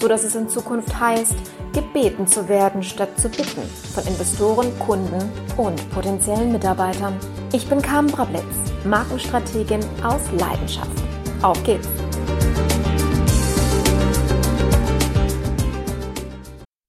so dass es in Zukunft heißt, gebeten zu werden statt zu bitten von Investoren, Kunden und potenziellen Mitarbeitern. Ich bin Carmen Brablitz, Markenstrategin aus Leidenschaft. Auf geht's!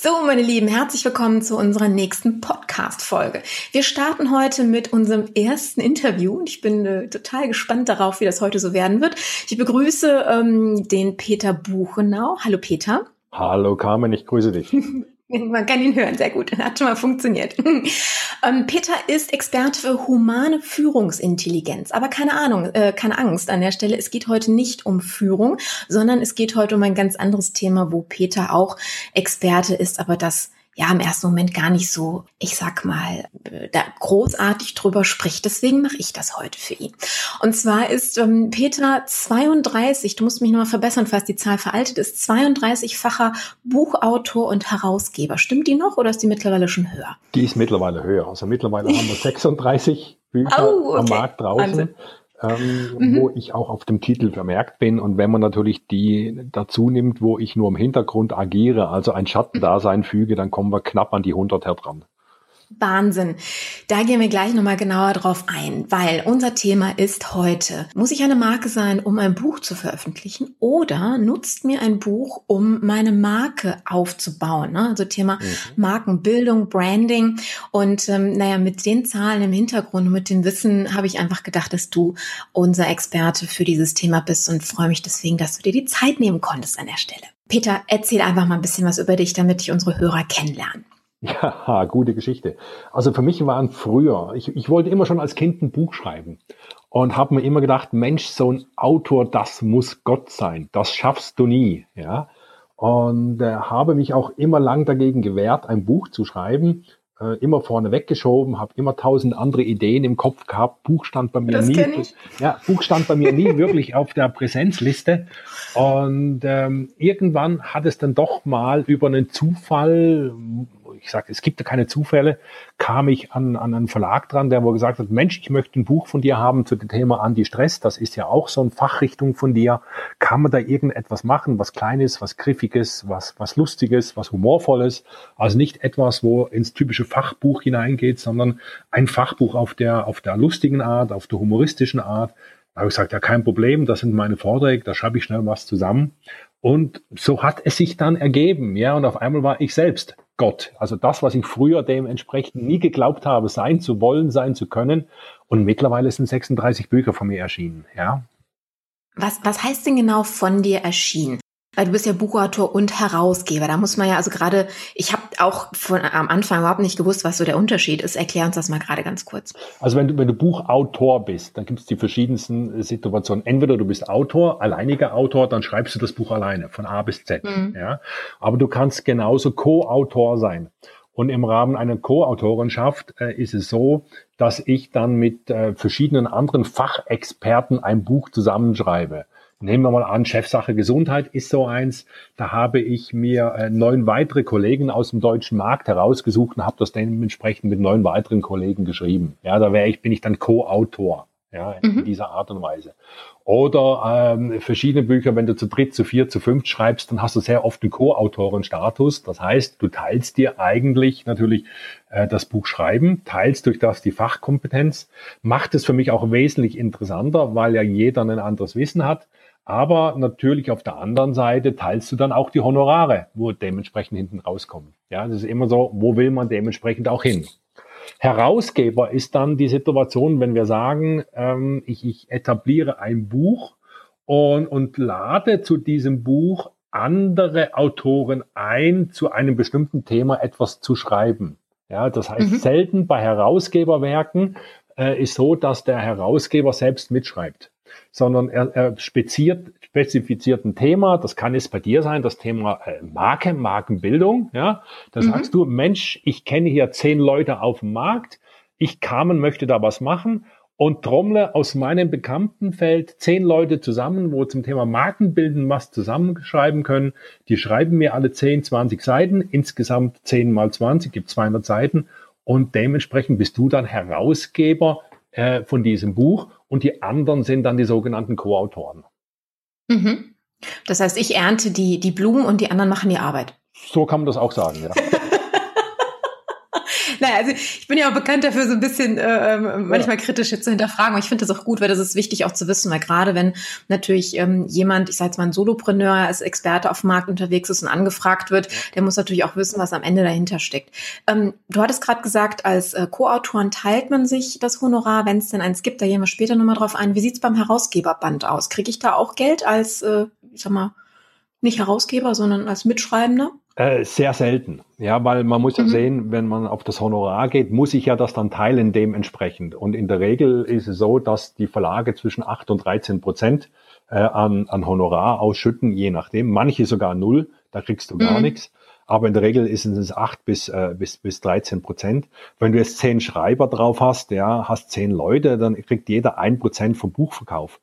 So, meine Lieben, herzlich willkommen zu unserer nächsten Podcast-Folge. Wir starten heute mit unserem ersten Interview und ich bin äh, total gespannt darauf, wie das heute so werden wird. Ich begrüße ähm, den Peter Buchenau. Hallo Peter. Hallo Carmen, ich grüße dich. Man kann ihn hören, sehr gut. Hat schon mal funktioniert. Ähm, Peter ist Experte für humane Führungsintelligenz. Aber keine Ahnung, äh, keine Angst an der Stelle. Es geht heute nicht um Führung, sondern es geht heute um ein ganz anderes Thema, wo Peter auch Experte ist, aber das ja im ersten Moment gar nicht so, ich sag mal, da großartig drüber spricht. Deswegen mache ich das heute für ihn. Und zwar ist ähm, Peter 32, du musst mich nochmal verbessern, falls die Zahl veraltet ist, 32-facher Buchautor und Herausgeber. Stimmt die noch oder ist die mittlerweile schon höher? Die ist mittlerweile höher. Also mittlerweile haben wir 36 Bücher oh, okay. am Markt draußen. Wahnsinn ähm, mhm. wo ich auch auf dem Titel vermerkt bin. Und wenn man natürlich die dazu nimmt, wo ich nur im Hintergrund agiere, also ein Schattendasein füge, dann kommen wir knapp an die 100 heran. Wahnsinn. Da gehen wir gleich nochmal genauer drauf ein, weil unser Thema ist heute, muss ich eine Marke sein, um ein Buch zu veröffentlichen oder nutzt mir ein Buch, um meine Marke aufzubauen? Ne? Also Thema mhm. Markenbildung, Branding und ähm, naja, mit den Zahlen im Hintergrund, mit dem Wissen habe ich einfach gedacht, dass du unser Experte für dieses Thema bist und freue mich deswegen, dass du dir die Zeit nehmen konntest an der Stelle. Peter, erzähl einfach mal ein bisschen was über dich, damit ich unsere Hörer kennenlernen. Ja, gute Geschichte. Also für mich waren früher, ich, ich wollte immer schon als Kind ein Buch schreiben und habe mir immer gedacht, Mensch, so ein Autor, das muss Gott sein. Das schaffst du nie, ja. Und äh, habe mich auch immer lang dagegen gewehrt, ein Buch zu schreiben. Äh, immer vorne weggeschoben, habe immer tausend andere Ideen im Kopf gehabt. Buch stand bei mir das nie. Ja, Buch stand bei mir nie wirklich auf der Präsenzliste. Und ähm, irgendwann hat es dann doch mal über einen Zufall ich sage, es gibt ja keine Zufälle, kam ich an, an einen Verlag dran, der wo gesagt hat, Mensch, ich möchte ein Buch von dir haben zu dem Thema Anti-Stress. Das ist ja auch so eine Fachrichtung von dir. Kann man da irgendetwas machen, was Kleines, was Griffiges, was, was Lustiges, was Humorvolles? Also nicht etwas, wo ins typische Fachbuch hineingeht, sondern ein Fachbuch auf der, auf der lustigen Art, auf der humoristischen Art. Da habe ich gesagt, ja, kein Problem, das sind meine Vorträge, da schreibe ich schnell was zusammen. Und so hat es sich dann ergeben, ja, und auf einmal war ich selbst Gott. Also das, was ich früher dementsprechend nie geglaubt habe, sein zu wollen, sein zu können. Und mittlerweile sind 36 Bücher von mir erschienen, ja. Was, was heißt denn genau von dir erschienen? Weil du bist ja Buchautor und Herausgeber. Da muss man ja, also gerade, ich habe auch von am Anfang überhaupt nicht gewusst, was so der Unterschied ist. Erklär uns das mal gerade ganz kurz. Also wenn du, wenn du Buchautor bist, dann gibt es die verschiedensten Situationen. Entweder du bist Autor, alleiniger Autor, dann schreibst du das Buch alleine, von A bis Z. Mhm. Ja? Aber du kannst genauso Co-Autor sein. Und im Rahmen einer Co-Autorenschaft äh, ist es so, dass ich dann mit äh, verschiedenen anderen Fachexperten ein Buch zusammenschreibe. Nehmen wir mal an, Chefsache Gesundheit ist so eins. Da habe ich mir äh, neun weitere Kollegen aus dem deutschen Markt herausgesucht und habe das dementsprechend mit neun weiteren Kollegen geschrieben. Ja, da wäre ich, bin ich dann Co-Autor. Ja, in mhm. dieser Art und Weise. Oder ähm, verschiedene Bücher, wenn du zu dritt, zu vier, zu fünf schreibst, dann hast du sehr oft einen Co-Autorenstatus. Das heißt, du teilst dir eigentlich natürlich äh, das Buch schreiben, teilst durch das die Fachkompetenz, macht es für mich auch wesentlich interessanter, weil ja jeder ein anderes Wissen hat. Aber natürlich auf der anderen Seite teilst du dann auch die Honorare, wo dementsprechend hinten rauskommen. Ja, das ist immer so, wo will man dementsprechend auch hin? Herausgeber ist dann die Situation, wenn wir sagen, ähm, ich, ich etabliere ein Buch und, und lade zu diesem Buch andere Autoren ein, zu einem bestimmten Thema etwas zu schreiben. Ja, das heißt, mhm. selten bei Herausgeberwerken äh, ist so, dass der Herausgeber selbst mitschreibt sondern er, er speziert, spezifiziert ein Thema. Das kann es bei dir sein, das Thema äh, Marke, Markenbildung. Ja, da mhm. sagst du, Mensch, ich kenne hier zehn Leute auf dem Markt. Ich kam und möchte da was machen und trommle aus meinem Bekanntenfeld zehn Leute zusammen, wo zum Thema Markenbilden was zusammenschreiben können. Die schreiben mir alle 10, 20 Seiten, insgesamt 10 mal 20, gibt 200 Seiten. Und dementsprechend bist du dann Herausgeber äh, von diesem Buch und die anderen sind dann die sogenannten Co-Autoren. Mhm. Das heißt, ich ernte die, die Blumen und die anderen machen die Arbeit. So kann man das auch sagen, ja. naja, also ich bin ja auch bekannt dafür, so ein bisschen äh, ähm, manchmal ja. kritisch zu hinterfragen. Aber ich finde das auch gut, weil das ist wichtig auch zu wissen, weil gerade wenn natürlich ähm, jemand, ich sage jetzt mal ein Solopreneur, als Experte auf dem Markt unterwegs ist und angefragt wird, der muss natürlich auch wissen, was am Ende dahinter steckt. Ähm, du hattest gerade gesagt, als äh, Co-Autoren teilt man sich das Honorar, wenn es denn eins gibt. Da gehen wir später nochmal drauf ein. Wie sieht's beim Herausgeberband aus? Kriege ich da auch Geld als, äh, ich sag mal, nicht Herausgeber, sondern als Mitschreibender? Äh, sehr selten, ja, weil man muss ja mhm. sehen, wenn man auf das Honorar geht, muss ich ja das dann teilen dementsprechend. Und in der Regel ist es so, dass die Verlage zwischen 8 und 13 Prozent äh, an, an Honorar ausschütten, je nachdem. Manche sogar null, da kriegst du gar mhm. nichts. Aber in der Regel ist es 8 bis, äh, bis, bis 13 Prozent. Wenn du jetzt 10 Schreiber drauf hast, ja, hast 10 Leute, dann kriegt jeder ein Prozent vom Buchverkauf.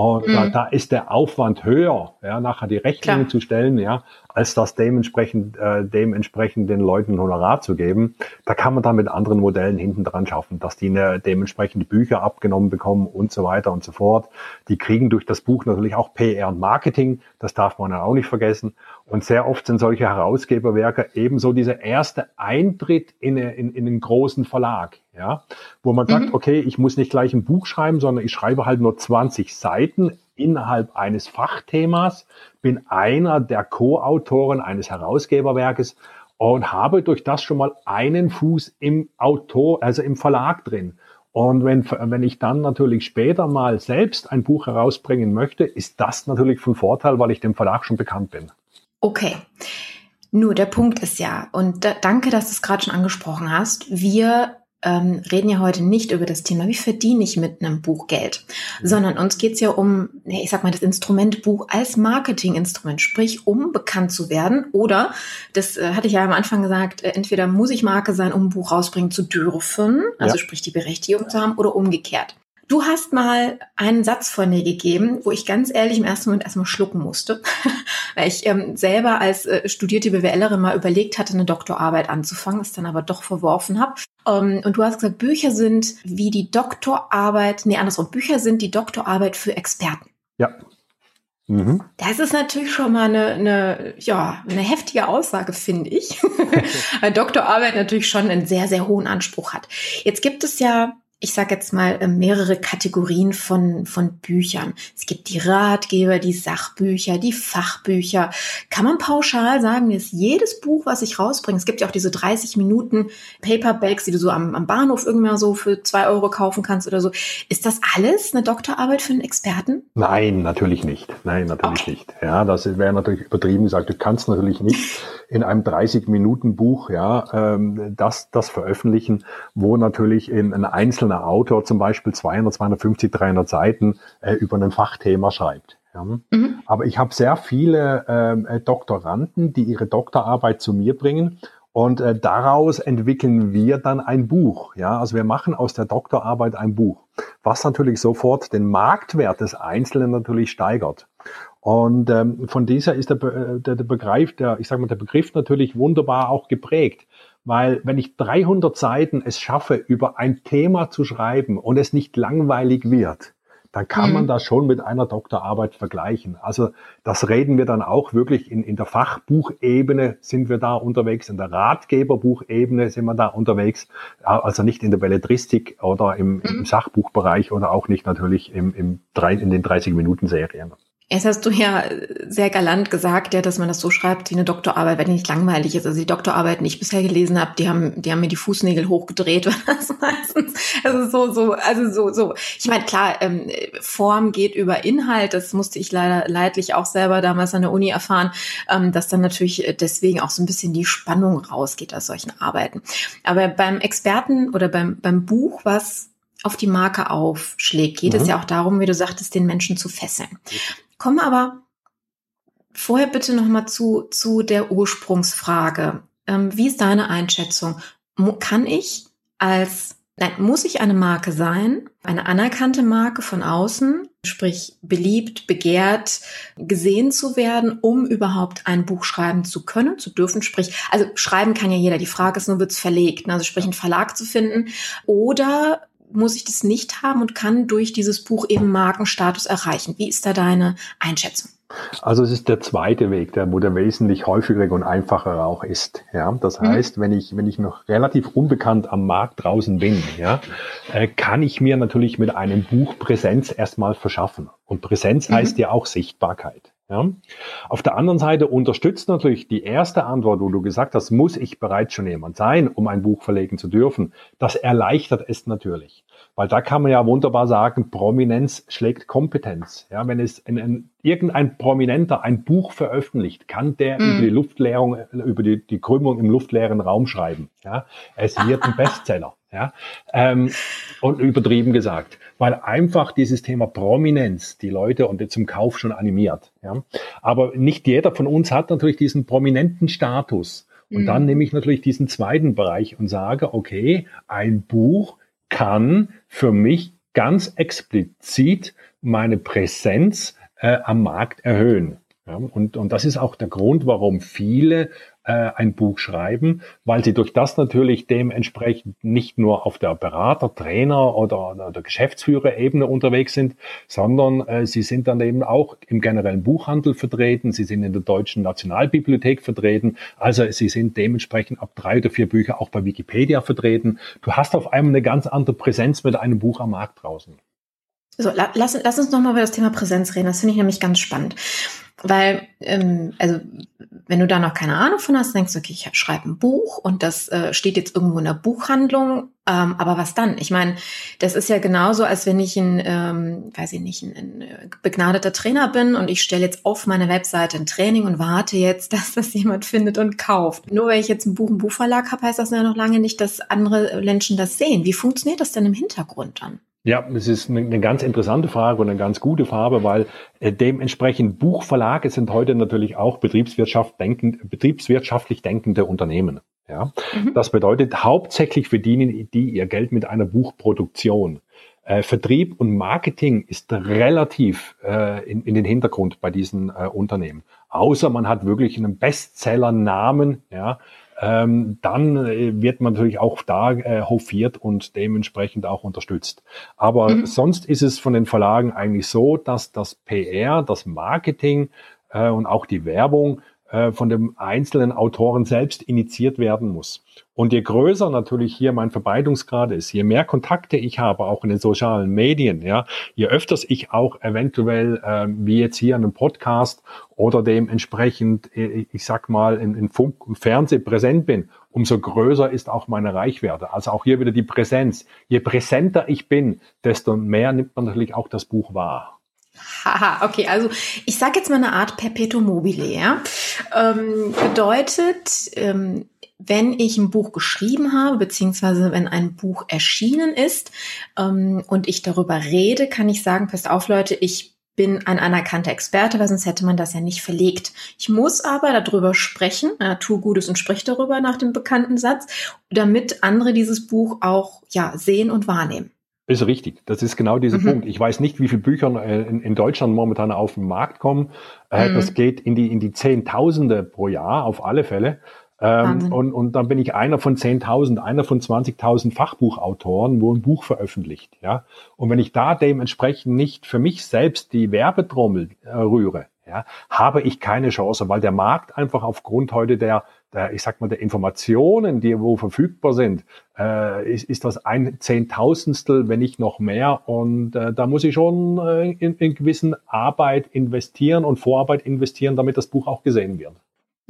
Und mhm. da, da, ist der Aufwand höher, ja, nachher die Rechnungen zu stellen, ja, als das dementsprechend, äh, dementsprechend den Leuten ein Honorar zu geben. Da kann man dann mit anderen Modellen hinten dran schaffen, dass die eine, dementsprechend Bücher abgenommen bekommen und so weiter und so fort. Die kriegen durch das Buch natürlich auch PR und Marketing, das darf man dann auch nicht vergessen. Und sehr oft sind solche Herausgeberwerke ebenso dieser erste Eintritt in, in, in einen großen Verlag, ja, wo man sagt, mhm. okay, ich muss nicht gleich ein Buch schreiben, sondern ich schreibe halt nur 20 Seiten innerhalb eines Fachthemas, bin einer der Co-Autoren eines Herausgeberwerkes und habe durch das schon mal einen Fuß im Autor, also im Verlag drin. Und wenn, wenn ich dann natürlich später mal selbst ein Buch herausbringen möchte, ist das natürlich von Vorteil, weil ich dem Verlag schon bekannt bin. Okay. Nur der Punkt ist ja, und da, danke, dass du es gerade schon angesprochen hast, wir ähm, reden ja heute nicht über das Thema, wie verdiene ich mit einem Buch Geld, mhm. sondern uns geht es ja um, ich sag mal, das Instrument Buch als Marketinginstrument, sprich, um bekannt zu werden oder, das äh, hatte ich ja am Anfang gesagt, äh, entweder muss ich Marke sein, um ein Buch rausbringen zu dürfen, also ja. sprich die Berechtigung zu haben, oder umgekehrt. Du hast mal einen Satz von dir gegeben, wo ich ganz ehrlich im ersten Moment erstmal schlucken musste, weil ich ähm, selber als äh, studierte BWLerin mal überlegt hatte, eine Doktorarbeit anzufangen, es dann aber doch verworfen habe. Ähm, und du hast gesagt, Bücher sind wie die Doktorarbeit, nee, andersrum, Bücher sind die Doktorarbeit für Experten. Ja. Mhm. Das ist natürlich schon mal eine, eine, ja, eine heftige Aussage, finde ich. Weil Doktorarbeit natürlich schon einen sehr, sehr hohen Anspruch hat. Jetzt gibt es ja ich sage jetzt mal, äh, mehrere Kategorien von, von Büchern. Es gibt die Ratgeber, die Sachbücher, die Fachbücher. Kann man pauschal sagen, dass jedes Buch, was ich rausbringe, es gibt ja auch diese 30 Minuten Paperbacks, die du so am, am Bahnhof irgendwann so für zwei Euro kaufen kannst oder so. Ist das alles eine Doktorarbeit für einen Experten? Nein, natürlich nicht. Nein, natürlich okay. nicht. Ja, das wäre natürlich übertrieben gesagt. Du kannst natürlich nicht in einem 30-Minuten-Buch ja, ähm, das, das veröffentlichen, wo natürlich in ein einzelner einzelner Autor zum Beispiel 200, 250, 300 Seiten äh, über ein Fachthema schreibt. Ja. Mhm. Aber ich habe sehr viele ähm, äh, Doktoranden, die ihre Doktorarbeit zu mir bringen und äh, daraus entwickeln wir dann ein Buch. Ja, also wir machen aus der Doktorarbeit ein Buch, was natürlich sofort den Marktwert des Einzelnen natürlich steigert. Und ähm, von dieser ist der, äh, der, der Begriff, der, ich sage mal, der Begriff natürlich wunderbar auch geprägt. Weil wenn ich 300 Seiten es schaffe, über ein Thema zu schreiben und es nicht langweilig wird, dann kann mhm. man das schon mit einer Doktorarbeit vergleichen. Also das reden wir dann auch wirklich in, in der Fachbuchebene sind wir da unterwegs, in der Ratgeberbuchebene sind wir da unterwegs, also nicht in der Belletristik oder im, mhm. im Sachbuchbereich oder auch nicht natürlich im, im, in den 30-Minuten-Serien. Jetzt hast du ja sehr galant gesagt, ja, dass man das so schreibt wie eine Doktorarbeit, wenn die nicht langweilig ist. Also die Doktorarbeiten, die ich bisher gelesen habe, die haben, die haben mir die Fußnägel hochgedreht, das meistens. Also so, so, also so, so. Ich meine, klar, ähm, Form geht über Inhalt. Das musste ich leider leidlich auch selber damals an der Uni erfahren, ähm, dass dann natürlich deswegen auch so ein bisschen die Spannung rausgeht aus solchen Arbeiten. Aber beim Experten oder beim, beim Buch, was auf die Marke aufschlägt, geht mhm. es ja auch darum, wie du sagtest, den Menschen zu fesseln. Kommen aber vorher bitte noch mal zu, zu der Ursprungsfrage. Ähm, wie ist deine Einschätzung? Mo kann ich als, nein, muss ich eine Marke sein? Eine anerkannte Marke von außen, sprich beliebt, begehrt, gesehen zu werden, um überhaupt ein Buch schreiben zu können, zu dürfen. Sprich, also schreiben kann ja jeder. Die Frage ist nur, wird es verlegt? Ne? Also sprich, einen Verlag zu finden. Oder muss ich das nicht haben und kann durch dieses Buch eben Markenstatus erreichen. Wie ist da deine Einschätzung? Also es ist der zweite Weg, der, wo der wesentlich häufiger und einfacher auch ist. Ja, das mhm. heißt, wenn ich wenn ich noch relativ unbekannt am Markt draußen bin, ja, äh, kann ich mir natürlich mit einem Buch Präsenz erstmal verschaffen. Und Präsenz mhm. heißt ja auch Sichtbarkeit. Ja. Auf der anderen Seite unterstützt natürlich die erste Antwort, wo du gesagt hast, muss ich bereits schon jemand sein, um ein Buch verlegen zu dürfen. Das erleichtert es natürlich. Weil da kann man ja wunderbar sagen, Prominenz schlägt Kompetenz. Ja, wenn es in, in, irgendein Prominenter ein Buch veröffentlicht, kann der mm. über die Luftleerung, über die, die Krümmung im luftleeren Raum schreiben. Ja, es wird ein Bestseller. Ja, ähm, und übertrieben gesagt, weil einfach dieses Thema Prominenz die Leute und zum Kauf schon animiert. Ja, aber nicht jeder von uns hat natürlich diesen prominenten Status. Und mhm. dann nehme ich natürlich diesen zweiten Bereich und sage, okay, ein Buch kann für mich ganz explizit meine Präsenz äh, am Markt erhöhen. Ja, und, und das ist auch der Grund, warum viele äh, ein Buch schreiben, weil sie durch das natürlich dementsprechend nicht nur auf der Berater, Trainer oder, oder der Geschäftsführerebene unterwegs sind, sondern äh, sie sind dann eben auch im generellen Buchhandel vertreten, sie sind in der Deutschen Nationalbibliothek vertreten, also sie sind dementsprechend ab drei oder vier Bücher auch bei Wikipedia vertreten. Du hast auf einmal eine ganz andere Präsenz mit einem Buch am Markt draußen. So, lass, lass uns nochmal über das Thema Präsenz reden. Das finde ich nämlich ganz spannend. Weil, ähm, also wenn du da noch keine Ahnung von hast, denkst du, okay, ich schreibe ein Buch und das äh, steht jetzt irgendwo in der Buchhandlung, ähm, aber was dann? Ich meine, das ist ja genauso, als wenn ich ein, ähm, weiß ich nicht, ein, ein begnadeter Trainer bin und ich stelle jetzt auf meine Webseite ein Training und warte jetzt, dass das jemand findet und kauft. Nur weil ich jetzt ein Buch im Buchverlag habe, heißt das ja noch lange nicht, dass andere Menschen das sehen. Wie funktioniert das denn im Hintergrund dann? Ja, das ist eine, ganz interessante Frage und eine ganz gute Frage, weil äh, dementsprechend Buchverlage sind heute natürlich auch Betriebswirtschaft denkend, betriebswirtschaftlich denkende Unternehmen. Ja, mhm. das bedeutet hauptsächlich verdienen die ihr Geld mit einer Buchproduktion. Äh, Vertrieb und Marketing ist relativ äh, in, in den Hintergrund bei diesen äh, Unternehmen. Außer man hat wirklich einen Bestseller-Namen, ja, ähm, dann äh, wird man natürlich auch da äh, hofiert und dementsprechend auch unterstützt. Aber mhm. sonst ist es von den Verlagen eigentlich so, dass das PR, das Marketing äh, und auch die Werbung äh, von dem einzelnen Autoren selbst initiiert werden muss. Und je größer natürlich hier mein Verbreitungsgrad ist, je mehr Kontakte ich habe, auch in den sozialen Medien, ja, je öfters ich auch eventuell, äh, wie jetzt hier in einem Podcast oder dementsprechend, äh, ich sag mal, in, in Funk und Fernsehen präsent bin, umso größer ist auch meine Reichweite. Also auch hier wieder die Präsenz. Je präsenter ich bin, desto mehr nimmt man natürlich auch das Buch wahr. Haha, okay, also ich sage jetzt mal eine Art Perpetuum mobile, ja. Ähm, bedeutet, ähm, wenn ich ein Buch geschrieben habe, beziehungsweise wenn ein Buch erschienen ist ähm, und ich darüber rede, kann ich sagen, passt auf Leute, ich bin ein anerkannter Experte, weil sonst hätte man das ja nicht verlegt. Ich muss aber darüber sprechen, ja, tu Gutes und sprich darüber nach dem bekannten Satz, damit andere dieses Buch auch ja sehen und wahrnehmen. Ist richtig. Das ist genau dieser mhm. Punkt. Ich weiß nicht, wie viele Bücher äh, in, in, Deutschland momentan auf den Markt kommen. Äh, mhm. Das geht in die, in die Zehntausende pro Jahr, auf alle Fälle. Ähm, und, und dann bin ich einer von 10.000, einer von 20.000 Fachbuchautoren, wo ein Buch veröffentlicht. Ja? Und wenn ich da dementsprechend nicht für mich selbst die Werbetrommel äh, rühre, ja, habe ich keine Chance, weil der Markt einfach aufgrund heute der der, ich sag mal, der Informationen, die wo verfügbar sind, äh, ist, ist das ein Zehntausendstel, wenn nicht noch mehr. Und äh, da muss ich schon äh, in, in gewissen Arbeit investieren und Vorarbeit investieren, damit das Buch auch gesehen wird.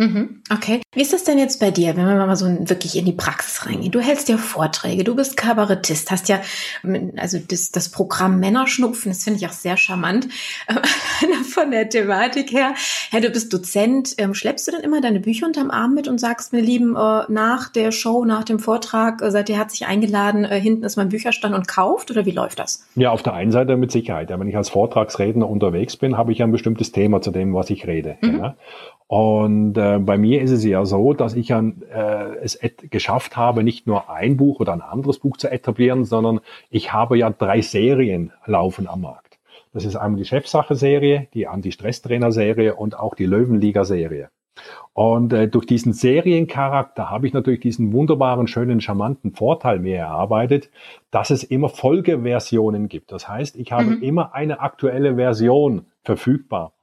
Mhm, okay. Wie ist das denn jetzt bei dir, wenn wir mal so wirklich in die Praxis reingehen? Du hältst ja Vorträge, du bist Kabarettist, hast ja, also das, das Programm Männerschnupfen, das finde ich auch sehr charmant von der Thematik her. Ja, du bist Dozent. Ähm, schleppst du denn immer deine Bücher unterm Arm mit und sagst mir, Lieben, äh, nach der Show, nach dem Vortrag, äh, seid ihr herzlich eingeladen, äh, hinten ist mein Bücherstand und kauft oder wie läuft das? Ja, auf der einen Seite mit Sicherheit. Ja, wenn ich als Vortragsredner unterwegs bin, habe ich ein bestimmtes Thema zu dem, was ich rede. Mhm. Ja. Und äh, bei mir ist es ja so, dass ich ja, äh, es geschafft habe, nicht nur ein Buch oder ein anderes Buch zu etablieren, sondern ich habe ja drei Serien laufen am Markt. Das ist einmal die Chefsache-Serie, die Anti-Stress-Trainer-Serie und auch die Löwenliga-Serie. Und äh, durch diesen Seriencharakter habe ich natürlich diesen wunderbaren, schönen, charmanten Vorteil mir erarbeitet, dass es immer Folgeversionen gibt. Das heißt, ich habe mhm. immer eine aktuelle Version verfügbar.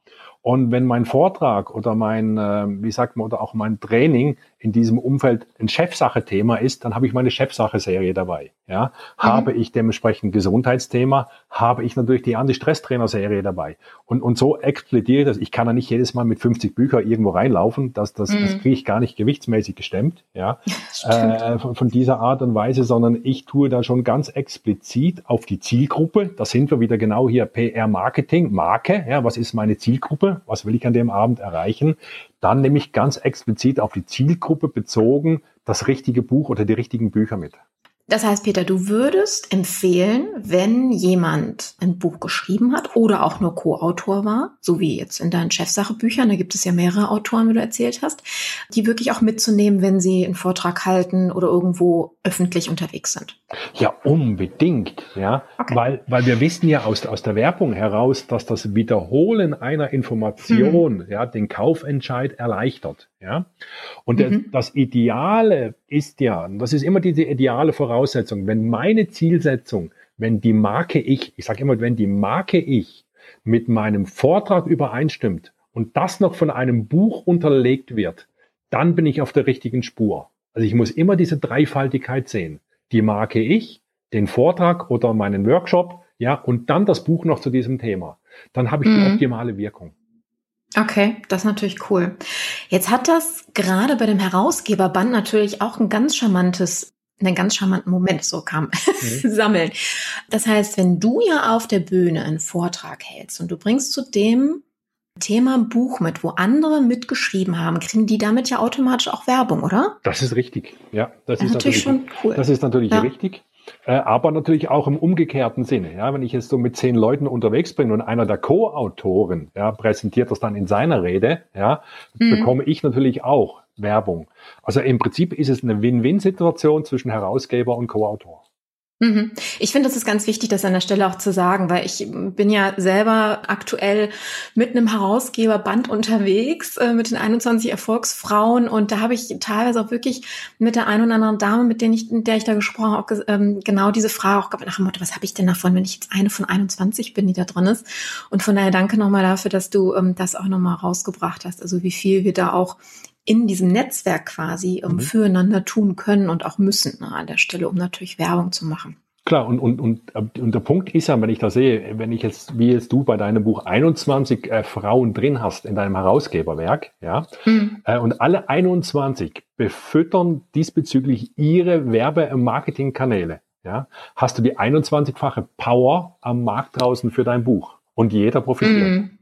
Und wenn mein Vortrag oder mein, äh, wie sagt man, oder auch mein Training in diesem Umfeld ein Chefsache-Thema ist, dann habe ich meine Chefsache-Serie dabei. Ja, mhm. habe ich dementsprechend Gesundheitsthema, habe ich natürlich die Anti-Stress-Trainer-Serie dabei. Und, und so explodiert das. Ich kann ja nicht jedes Mal mit 50 Büchern irgendwo reinlaufen. Das, das, mhm. das kriege ich gar nicht gewichtsmäßig gestemmt. Ja, äh, von, von dieser Art und Weise, sondern ich tue da schon ganz explizit auf die Zielgruppe. Da sind wir wieder genau hier PR-Marketing, Marke. Ja, was ist meine Zielgruppe? Was will ich an dem Abend erreichen? Dann nehme ich ganz explizit auf die Zielgruppe bezogen das richtige Buch oder die richtigen Bücher mit. Das heißt, Peter, du würdest empfehlen, wenn jemand ein Buch geschrieben hat oder auch nur Co-Autor war, so wie jetzt in deinen Chefsache-Büchern, da gibt es ja mehrere Autoren, wie du erzählt hast, die wirklich auch mitzunehmen, wenn sie einen Vortrag halten oder irgendwo öffentlich unterwegs sind. Ja, unbedingt, ja, okay. weil, weil wir wissen ja aus, aus der Werbung heraus, dass das Wiederholen einer Information, mhm. ja, den Kaufentscheid erleichtert. Ja? Und mhm. das Ideale ist ja, das ist immer diese ideale Voraussetzung, wenn meine Zielsetzung, wenn die Marke ich, ich sage immer, wenn die Marke ich mit meinem Vortrag übereinstimmt und das noch von einem Buch unterlegt wird, dann bin ich auf der richtigen Spur. Also ich muss immer diese Dreifaltigkeit sehen. Die Marke ich, den Vortrag oder meinen Workshop, ja, und dann das Buch noch zu diesem Thema. Dann habe ich mhm. die optimale Wirkung. Okay, das ist natürlich cool. Jetzt hat das gerade bei dem Herausgeberband natürlich auch ein ganz charmantes, einen ganz charmanten Moment, so kam mhm. sammeln. Das heißt, wenn du ja auf der Bühne einen Vortrag hältst und du bringst zu dem Thema ein Buch mit, wo andere mitgeschrieben haben, kriegen die damit ja automatisch auch Werbung, oder? Das ist richtig. Ja, das, das ist natürlich, natürlich schon cool. Das ist natürlich ja. richtig. Äh, aber natürlich auch im umgekehrten Sinne. Ja, wenn ich jetzt so mit zehn Leuten unterwegs bin und einer der Co-Autoren ja, präsentiert das dann in seiner Rede, ja, mhm. bekomme ich natürlich auch Werbung. Also im Prinzip ist es eine Win-Win-Situation zwischen Herausgeber und Co-Autor. Mhm. Ich finde, das ist ganz wichtig, das an der Stelle auch zu sagen, weil ich bin ja selber aktuell mit einem Herausgeberband unterwegs, äh, mit den 21 Erfolgsfrauen und da habe ich teilweise auch wirklich mit der einen oder anderen Dame, mit der ich, der ich da gesprochen habe, ähm, genau diese Frage auch nach dem Motto, was habe ich denn davon, wenn ich jetzt eine von 21 bin, die da drin ist? Und von daher danke nochmal dafür, dass du ähm, das auch nochmal rausgebracht hast, also wie viel wir da auch in diesem Netzwerk quasi ähm, mhm. füreinander tun können und auch müssen ne, an der Stelle, um natürlich Werbung zu machen. Klar, und, und, und, und der Punkt ist ja, wenn ich da sehe, wenn ich jetzt, wie jetzt du bei deinem Buch 21 äh, Frauen drin hast in deinem Herausgeberwerk, ja, mhm. äh, und alle 21 befüttern diesbezüglich ihre Werbe- und Marketingkanäle, ja, hast du die 21-fache Power am Markt draußen für dein Buch. Und jeder profitiert. Mhm.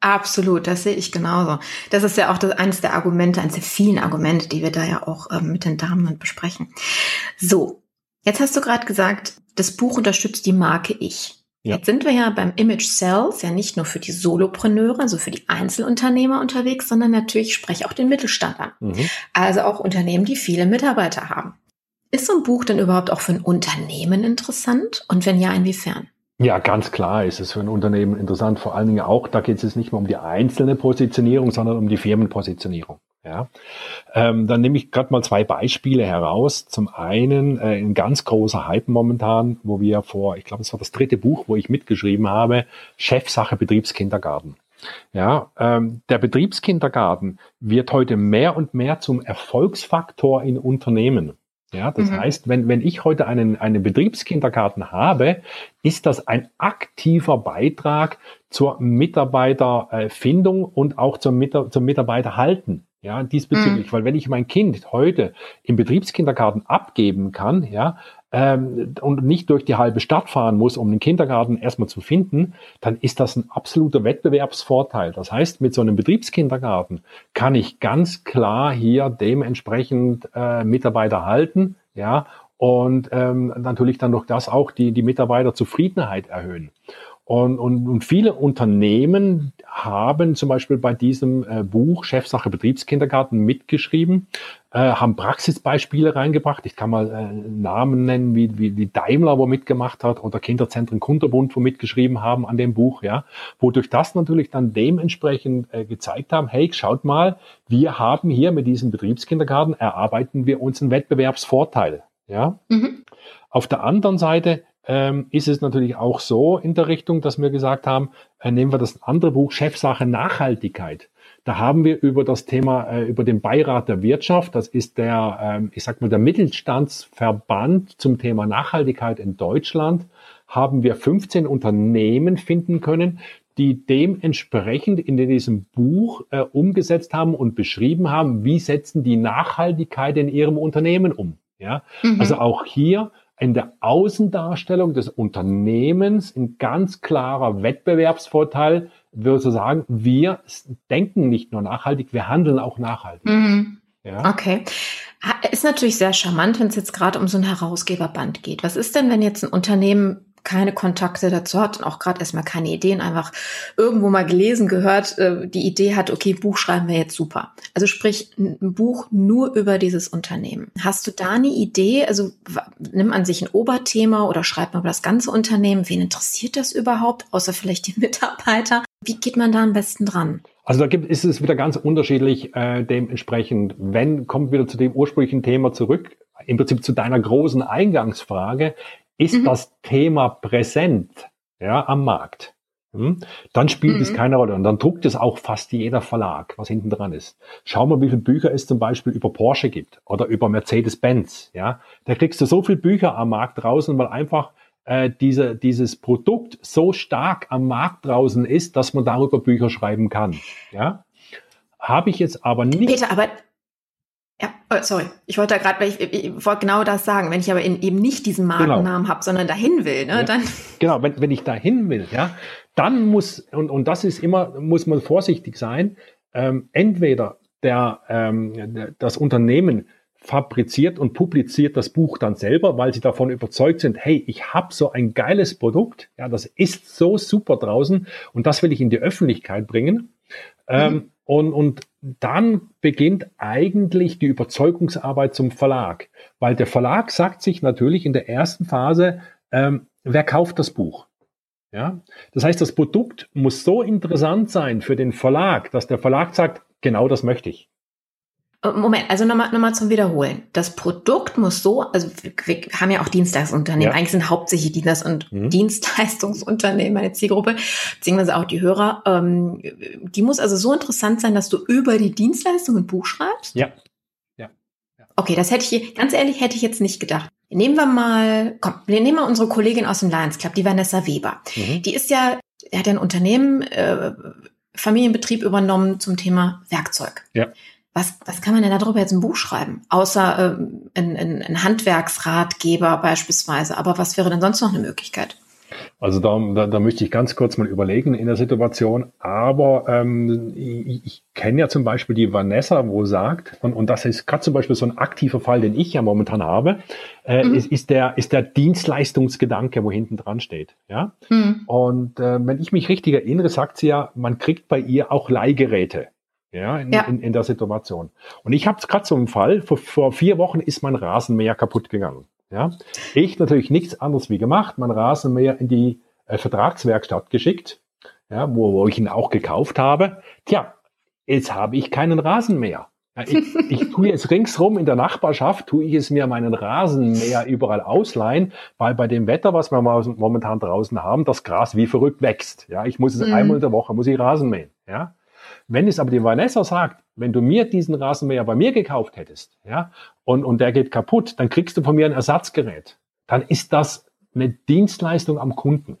Absolut, das sehe ich genauso. Das ist ja auch das, eines der Argumente, eines der vielen Argumente, die wir da ja auch ähm, mit den Damen besprechen. So, jetzt hast du gerade gesagt, das Buch unterstützt die Marke Ich. Ja. Jetzt sind wir ja beim Image Sales ja nicht nur für die Solopreneure, also für die Einzelunternehmer unterwegs, sondern natürlich spreche auch den Mittelstand an. Mhm. Also auch Unternehmen, die viele Mitarbeiter haben. Ist so ein Buch denn überhaupt auch für ein Unternehmen interessant? Und wenn ja, inwiefern? Ja, ganz klar ist es für ein Unternehmen interessant. Vor allen Dingen auch, da geht es nicht mehr um die einzelne Positionierung, sondern um die Firmenpositionierung. Ja, ähm, dann nehme ich gerade mal zwei Beispiele heraus. Zum einen äh, ein ganz großer Hype momentan, wo wir vor, ich glaube, es war das dritte Buch, wo ich mitgeschrieben habe, Chefsache Betriebskindergarten. Ja, ähm, der Betriebskindergarten wird heute mehr und mehr zum Erfolgsfaktor in Unternehmen. Ja, das mhm. heißt, wenn, wenn ich heute einen, einen Betriebskindergarten habe, ist das ein aktiver Beitrag zur Mitarbeiterfindung und auch zum, Mitar zum Mitarbeiterhalten. Ja, diesbezüglich, mhm. weil wenn ich mein Kind heute im Betriebskindergarten abgeben kann, ja, ähm, und nicht durch die halbe Stadt fahren muss, um den Kindergarten erstmal zu finden, dann ist das ein absoluter Wettbewerbsvorteil. Das heißt, mit so einem Betriebskindergarten kann ich ganz klar hier dementsprechend äh, Mitarbeiter halten, ja, und ähm, natürlich dann durch das auch die, die Mitarbeiterzufriedenheit erhöhen. Und, und, und viele Unternehmen haben zum Beispiel bei diesem äh, Buch Chefsache Betriebskindergarten mitgeschrieben, äh, haben Praxisbeispiele reingebracht. Ich kann mal äh, Namen nennen, wie, wie, wie Daimler, wo mitgemacht hat, oder Kinderzentren Kunterbund, wo mitgeschrieben haben an dem Buch, ja, wodurch das natürlich dann dementsprechend äh, gezeigt haben, hey, schaut mal, wir haben hier mit diesem Betriebskindergarten erarbeiten wir uns einen Wettbewerbsvorteil. Ja. Mhm. Auf der anderen Seite ähm, ist es natürlich auch so in der Richtung, dass wir gesagt haben, äh, nehmen wir das andere Buch Chefsache Nachhaltigkeit. Da haben wir über das Thema, äh, über den Beirat der Wirtschaft, das ist der, ähm, ich sag mal, der Mittelstandsverband zum Thema Nachhaltigkeit in Deutschland, haben wir 15 Unternehmen finden können, die dementsprechend in diesem Buch äh, umgesetzt haben und beschrieben haben, wie setzen die Nachhaltigkeit in ihrem Unternehmen um. Ja, mhm. also auch hier in der Außendarstellung des Unternehmens ein ganz klarer Wettbewerbsvorteil, würde sagen, wir denken nicht nur nachhaltig, wir handeln auch nachhaltig. Mhm. Ja? Okay. Ist natürlich sehr charmant, wenn es jetzt gerade um so ein Herausgeberband geht. Was ist denn, wenn jetzt ein Unternehmen keine Kontakte dazu hat und auch gerade erstmal keine Ideen, einfach irgendwo mal gelesen, gehört, äh, die Idee hat, okay, Buch schreiben wir jetzt super. Also sprich, ein Buch nur über dieses Unternehmen. Hast du da eine Idee? Also nimmt man sich ein Oberthema oder schreibt man über das ganze Unternehmen? Wen interessiert das überhaupt, außer vielleicht die Mitarbeiter? Wie geht man da am besten dran? Also da gibt, ist es wieder ganz unterschiedlich äh, dementsprechend. Wenn, kommt wieder zu dem ursprünglichen Thema zurück, im Prinzip zu deiner großen Eingangsfrage, ist mhm. das Thema präsent ja, am Markt, hm? dann spielt mhm. es keine Rolle. Und dann druckt es auch fast jeder Verlag, was hinten dran ist. Schau mal, wie viele Bücher es zum Beispiel über Porsche gibt oder über Mercedes-Benz. Ja, da kriegst du so viele Bücher am Markt draußen, weil einfach äh, diese, dieses Produkt so stark am Markt draußen ist, dass man darüber Bücher schreiben kann. Ja, habe ich jetzt aber nicht. Peter, aber ja, oh, sorry. Ich wollte da gerade, ich, ich, wollte genau das sagen. Wenn ich aber in, eben nicht diesen. Markennamen genau. habe, sondern dahin will, ne, ja. dann. Genau, wenn, wenn ich dahin will, ja, dann muss, und, und das ist immer, muss man vorsichtig sein, ähm, entweder der, ähm, das Unternehmen fabriziert und publiziert das Buch dann selber, weil sie davon überzeugt sind, hey, ich habe so ein geiles Produkt, ja, das ist so super draußen und das will ich in die Öffentlichkeit bringen. Ähm, mhm. Ähm, Und, und dann beginnt eigentlich die Überzeugungsarbeit zum Verlag, weil der Verlag sagt sich natürlich in der ersten Phase, ähm, wer kauft das Buch? Ja, das heißt, das Produkt muss so interessant sein für den Verlag, dass der Verlag sagt, genau das möchte ich. Äh, Moment, also nochmal noch mal zum Wiederholen. Das Produkt muss so, also wir, wir haben ja auch Dienstleistungsunternehmen, ja. eigentlich sind hauptsächlich Dienst- und mhm. Dienstleistungsunternehmen meine Zielgruppe, beziehungsweise auch die Hörer. Ähm, die muss also so interessant sein, dass du über die Dienstleistung ein Buch schreibst? Ja. ja. ja. Okay, das hätte ich, ganz ehrlich, hätte ich jetzt nicht gedacht. Nehmen wir mal, komm, wir nehmen mal unsere Kollegin aus dem Lions Club, die Vanessa Weber. Mhm. Die ist ja, er hat ja ein Unternehmen, äh, Familienbetrieb übernommen zum Thema Werkzeug. Ja was, was kann man denn darüber jetzt ein Buch schreiben? Außer ähm, ein, ein, ein Handwerksratgeber beispielsweise. Aber was wäre denn sonst noch eine Möglichkeit? Also da, da, da möchte ich ganz kurz mal überlegen in der Situation. Aber ähm, ich, ich kenne ja zum Beispiel die Vanessa, wo sagt, und, und das ist gerade zum Beispiel so ein aktiver Fall, den ich ja momentan habe, äh, mhm. ist, ist, der, ist der Dienstleistungsgedanke, wo hinten dran steht. Ja? Mhm. Und äh, wenn ich mich richtig erinnere, sagt sie ja, man kriegt bei ihr auch Leihgeräte ja, in, ja. in, in der Situation. Und ich habe gerade so einen Fall, vor, vor vier Wochen ist mein Rasenmäher kaputt gegangen. Ja, ich natürlich nichts anderes wie gemacht, mein Rasenmäher in die äh, Vertragswerkstatt geschickt, ja, wo, wo ich ihn auch gekauft habe. Tja, jetzt habe ich keinen Rasenmäher. Ja, ich, ich tue jetzt ringsrum in der Nachbarschaft, tue ich es mir meinen Rasenmäher überall ausleihen, weil bei dem Wetter, was wir momentan draußen haben, das Gras wie verrückt wächst. Ja, ich muss es mhm. einmal in der Woche, muss ich Rasen mähen. Ja, wenn es aber die Vanessa sagt, wenn du mir diesen Rasenmäher bei mir gekauft hättest, ja, und, und der geht kaputt, dann kriegst du von mir ein Ersatzgerät. Dann ist das eine Dienstleistung am Kunden.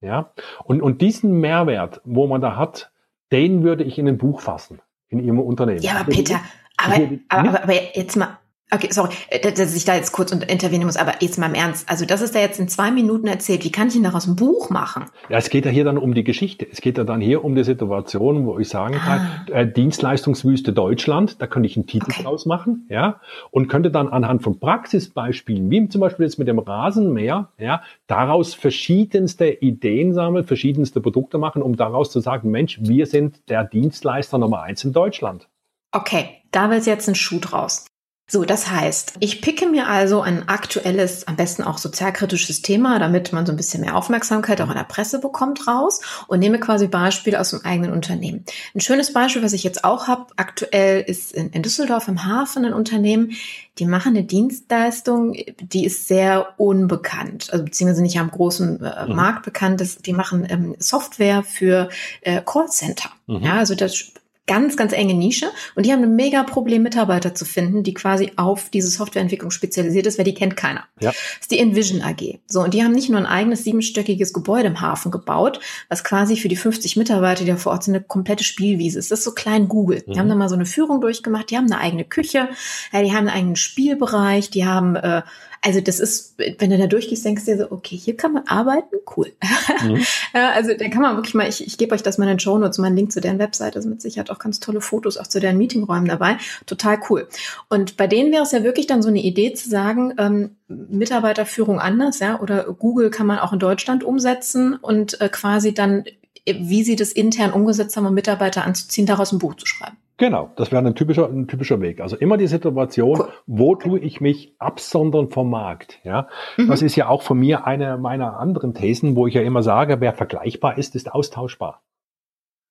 Ja, und, und diesen Mehrwert, wo man da hat, den würde ich in ein Buch fassen, in Ihrem Unternehmen. Ja, aber Peter, aber, aber, aber jetzt mal, Okay, sorry, äh, dass ich da jetzt kurz intervenieren muss, aber jetzt mal im Ernst. Also das ist da jetzt in zwei Minuten erzählt. Wie kann ich denn daraus ein Buch machen? Ja, es geht ja hier dann um die Geschichte. Es geht ja dann hier um die Situation, wo ich sagen kann, ah. äh, Dienstleistungswüste Deutschland, da könnte ich einen Titel okay. draus machen, ja, und könnte dann anhand von Praxisbeispielen, wie zum Beispiel jetzt mit dem Rasenmäher, ja, daraus verschiedenste Ideen sammeln, verschiedenste Produkte machen, um daraus zu sagen, Mensch, wir sind der Dienstleister Nummer eins in Deutschland. Okay, da wird jetzt ein Schuh draus. So, das heißt, ich picke mir also ein aktuelles, am besten auch sozialkritisches Thema, damit man so ein bisschen mehr Aufmerksamkeit auch in der Presse bekommt, raus und nehme quasi Beispiele aus dem eigenen Unternehmen. Ein schönes Beispiel, was ich jetzt auch habe, aktuell ist in, in Düsseldorf im Hafen ein Unternehmen, die machen eine Dienstleistung, die ist sehr unbekannt, also beziehungsweise nicht am großen äh, mhm. Markt bekannt ist. Die machen ähm, Software für äh, Callcenter. Mhm. Ja, also das ganz, ganz enge Nische und die haben ein mega Problem, Mitarbeiter zu finden, die quasi auf diese Softwareentwicklung spezialisiert ist, weil die kennt keiner. Ja. Das ist die Envision AG. So, und die haben nicht nur ein eigenes siebenstöckiges Gebäude im Hafen gebaut, was quasi für die 50 Mitarbeiter, die da vor Ort sind, eine komplette Spielwiese ist. Das ist so klein Google. Die mhm. haben da mal so eine Führung durchgemacht, die haben eine eigene Küche, ja, die haben einen eigenen Spielbereich, die haben äh, also das ist, wenn du da durchgehst, denkst du dir so, okay, hier kann man arbeiten, cool. Mhm. also da kann man wirklich mal, ich, ich gebe euch das mal in den Show Notes, mal einen Link zu deren Webseite, also mit Sicherheit auch ganz tolle Fotos, auch zu deren Meetingräumen dabei. Total cool. Und bei denen wäre es ja wirklich dann so eine Idee zu sagen, ähm, Mitarbeiterführung anders, ja, oder Google kann man auch in Deutschland umsetzen und äh, quasi dann, wie sie das intern umgesetzt haben, um Mitarbeiter anzuziehen, daraus ein Buch zu schreiben. Genau, das wäre ein typischer, ein typischer Weg. Also immer die Situation, cool. wo tue ich mich absondern vom Markt? Ja, mhm. das ist ja auch von mir eine meiner anderen Thesen, wo ich ja immer sage, wer vergleichbar ist, ist austauschbar.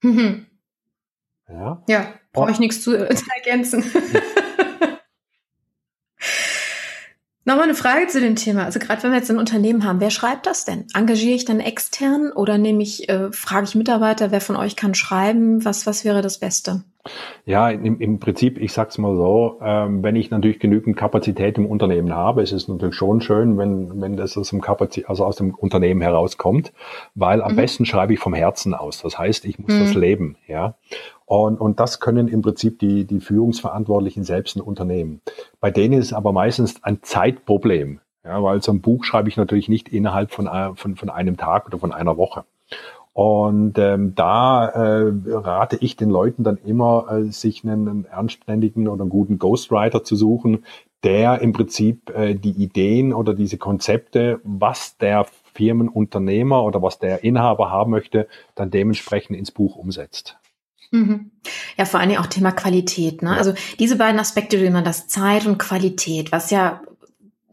Mhm. Ja, ja brauche ich nichts zu, zu ergänzen. Nochmal eine Frage zu dem Thema. Also gerade wenn wir jetzt ein Unternehmen haben, wer schreibt das denn? Engagiere ich dann extern oder nehme ich, äh, frage ich Mitarbeiter, wer von euch kann schreiben? Was, was wäre das Beste? Ja, im, im Prinzip, ich sag's mal so, ähm, wenn ich natürlich genügend Kapazität im Unternehmen habe, ist es natürlich schon schön, wenn, wenn das aus dem, Kapazität, also aus dem Unternehmen herauskommt, weil am mhm. besten schreibe ich vom Herzen aus. Das heißt, ich muss mhm. das leben, ja. Und, und das können im Prinzip die, die Führungsverantwortlichen selbst in Unternehmen. Bei denen ist es aber meistens ein Zeitproblem. Ja, weil so ein Buch schreibe ich natürlich nicht innerhalb von, äh, von, von einem Tag oder von einer Woche. Und ähm, da äh, rate ich den Leuten dann immer, äh, sich einen, einen anständigen oder einen guten Ghostwriter zu suchen, der im Prinzip äh, die Ideen oder diese Konzepte, was der Firmenunternehmer oder was der Inhaber haben möchte, dann dementsprechend ins Buch umsetzt. Mhm. Ja, vor allen Dingen auch Thema Qualität. Ne? Also diese beiden Aspekte, wie man das Zeit und Qualität, was ja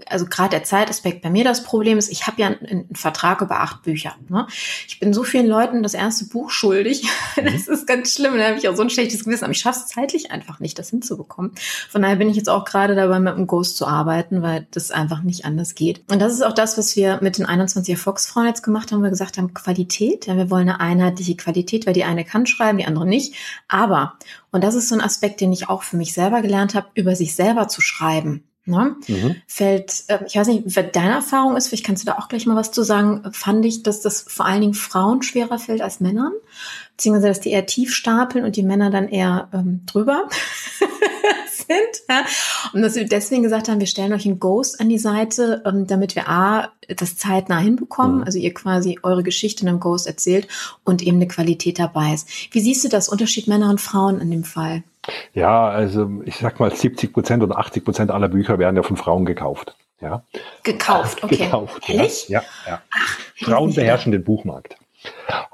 also gerade der Zeitaspekt bei mir das Problem ist, ich habe ja einen, einen, Vertrag über acht Bücher. Ne? Ich bin so vielen Leuten das erste Buch schuldig. Das ist ganz schlimm. Da habe ich auch so ein schlechtes Gewissen. Aber ich schaffe es zeitlich einfach nicht, das hinzubekommen. Von daher bin ich jetzt auch gerade dabei, mit dem Ghost zu arbeiten, weil das einfach nicht anders geht. Und das ist auch das, was wir mit den 21er Fox-Frauen jetzt gemacht haben. Wir gesagt haben, Qualität. Ja, wir wollen eine einheitliche Qualität, weil die eine kann schreiben, die andere nicht. Aber, und das ist so ein Aspekt, den ich auch für mich selber gelernt habe, über sich selber zu schreiben. Ne? Mhm. Fällt, äh, ich weiß nicht, wie deine Erfahrung ist, vielleicht kannst du da auch gleich mal was zu sagen, fand ich, dass das vor allen Dingen Frauen schwerer fällt als Männern, beziehungsweise dass die eher tief stapeln und die Männer dann eher ähm, drüber sind. Ja? Und dass wir deswegen gesagt haben, wir stellen euch einen Ghost an die Seite, ähm, damit wir A, das zeitnah hinbekommen, mhm. also ihr quasi eure Geschichte in einem Ghost erzählt und eben eine Qualität dabei ist. Wie siehst du das Unterschied Männer und Frauen in dem Fall? Ja, also ich sag mal 70 Prozent oder 80 Prozent aller Bücher werden ja von Frauen gekauft. Ja. Gekauft, okay. Gekauft, Ehrlich? Ja, ja. Ach, Frauen beherrschen den Buchmarkt.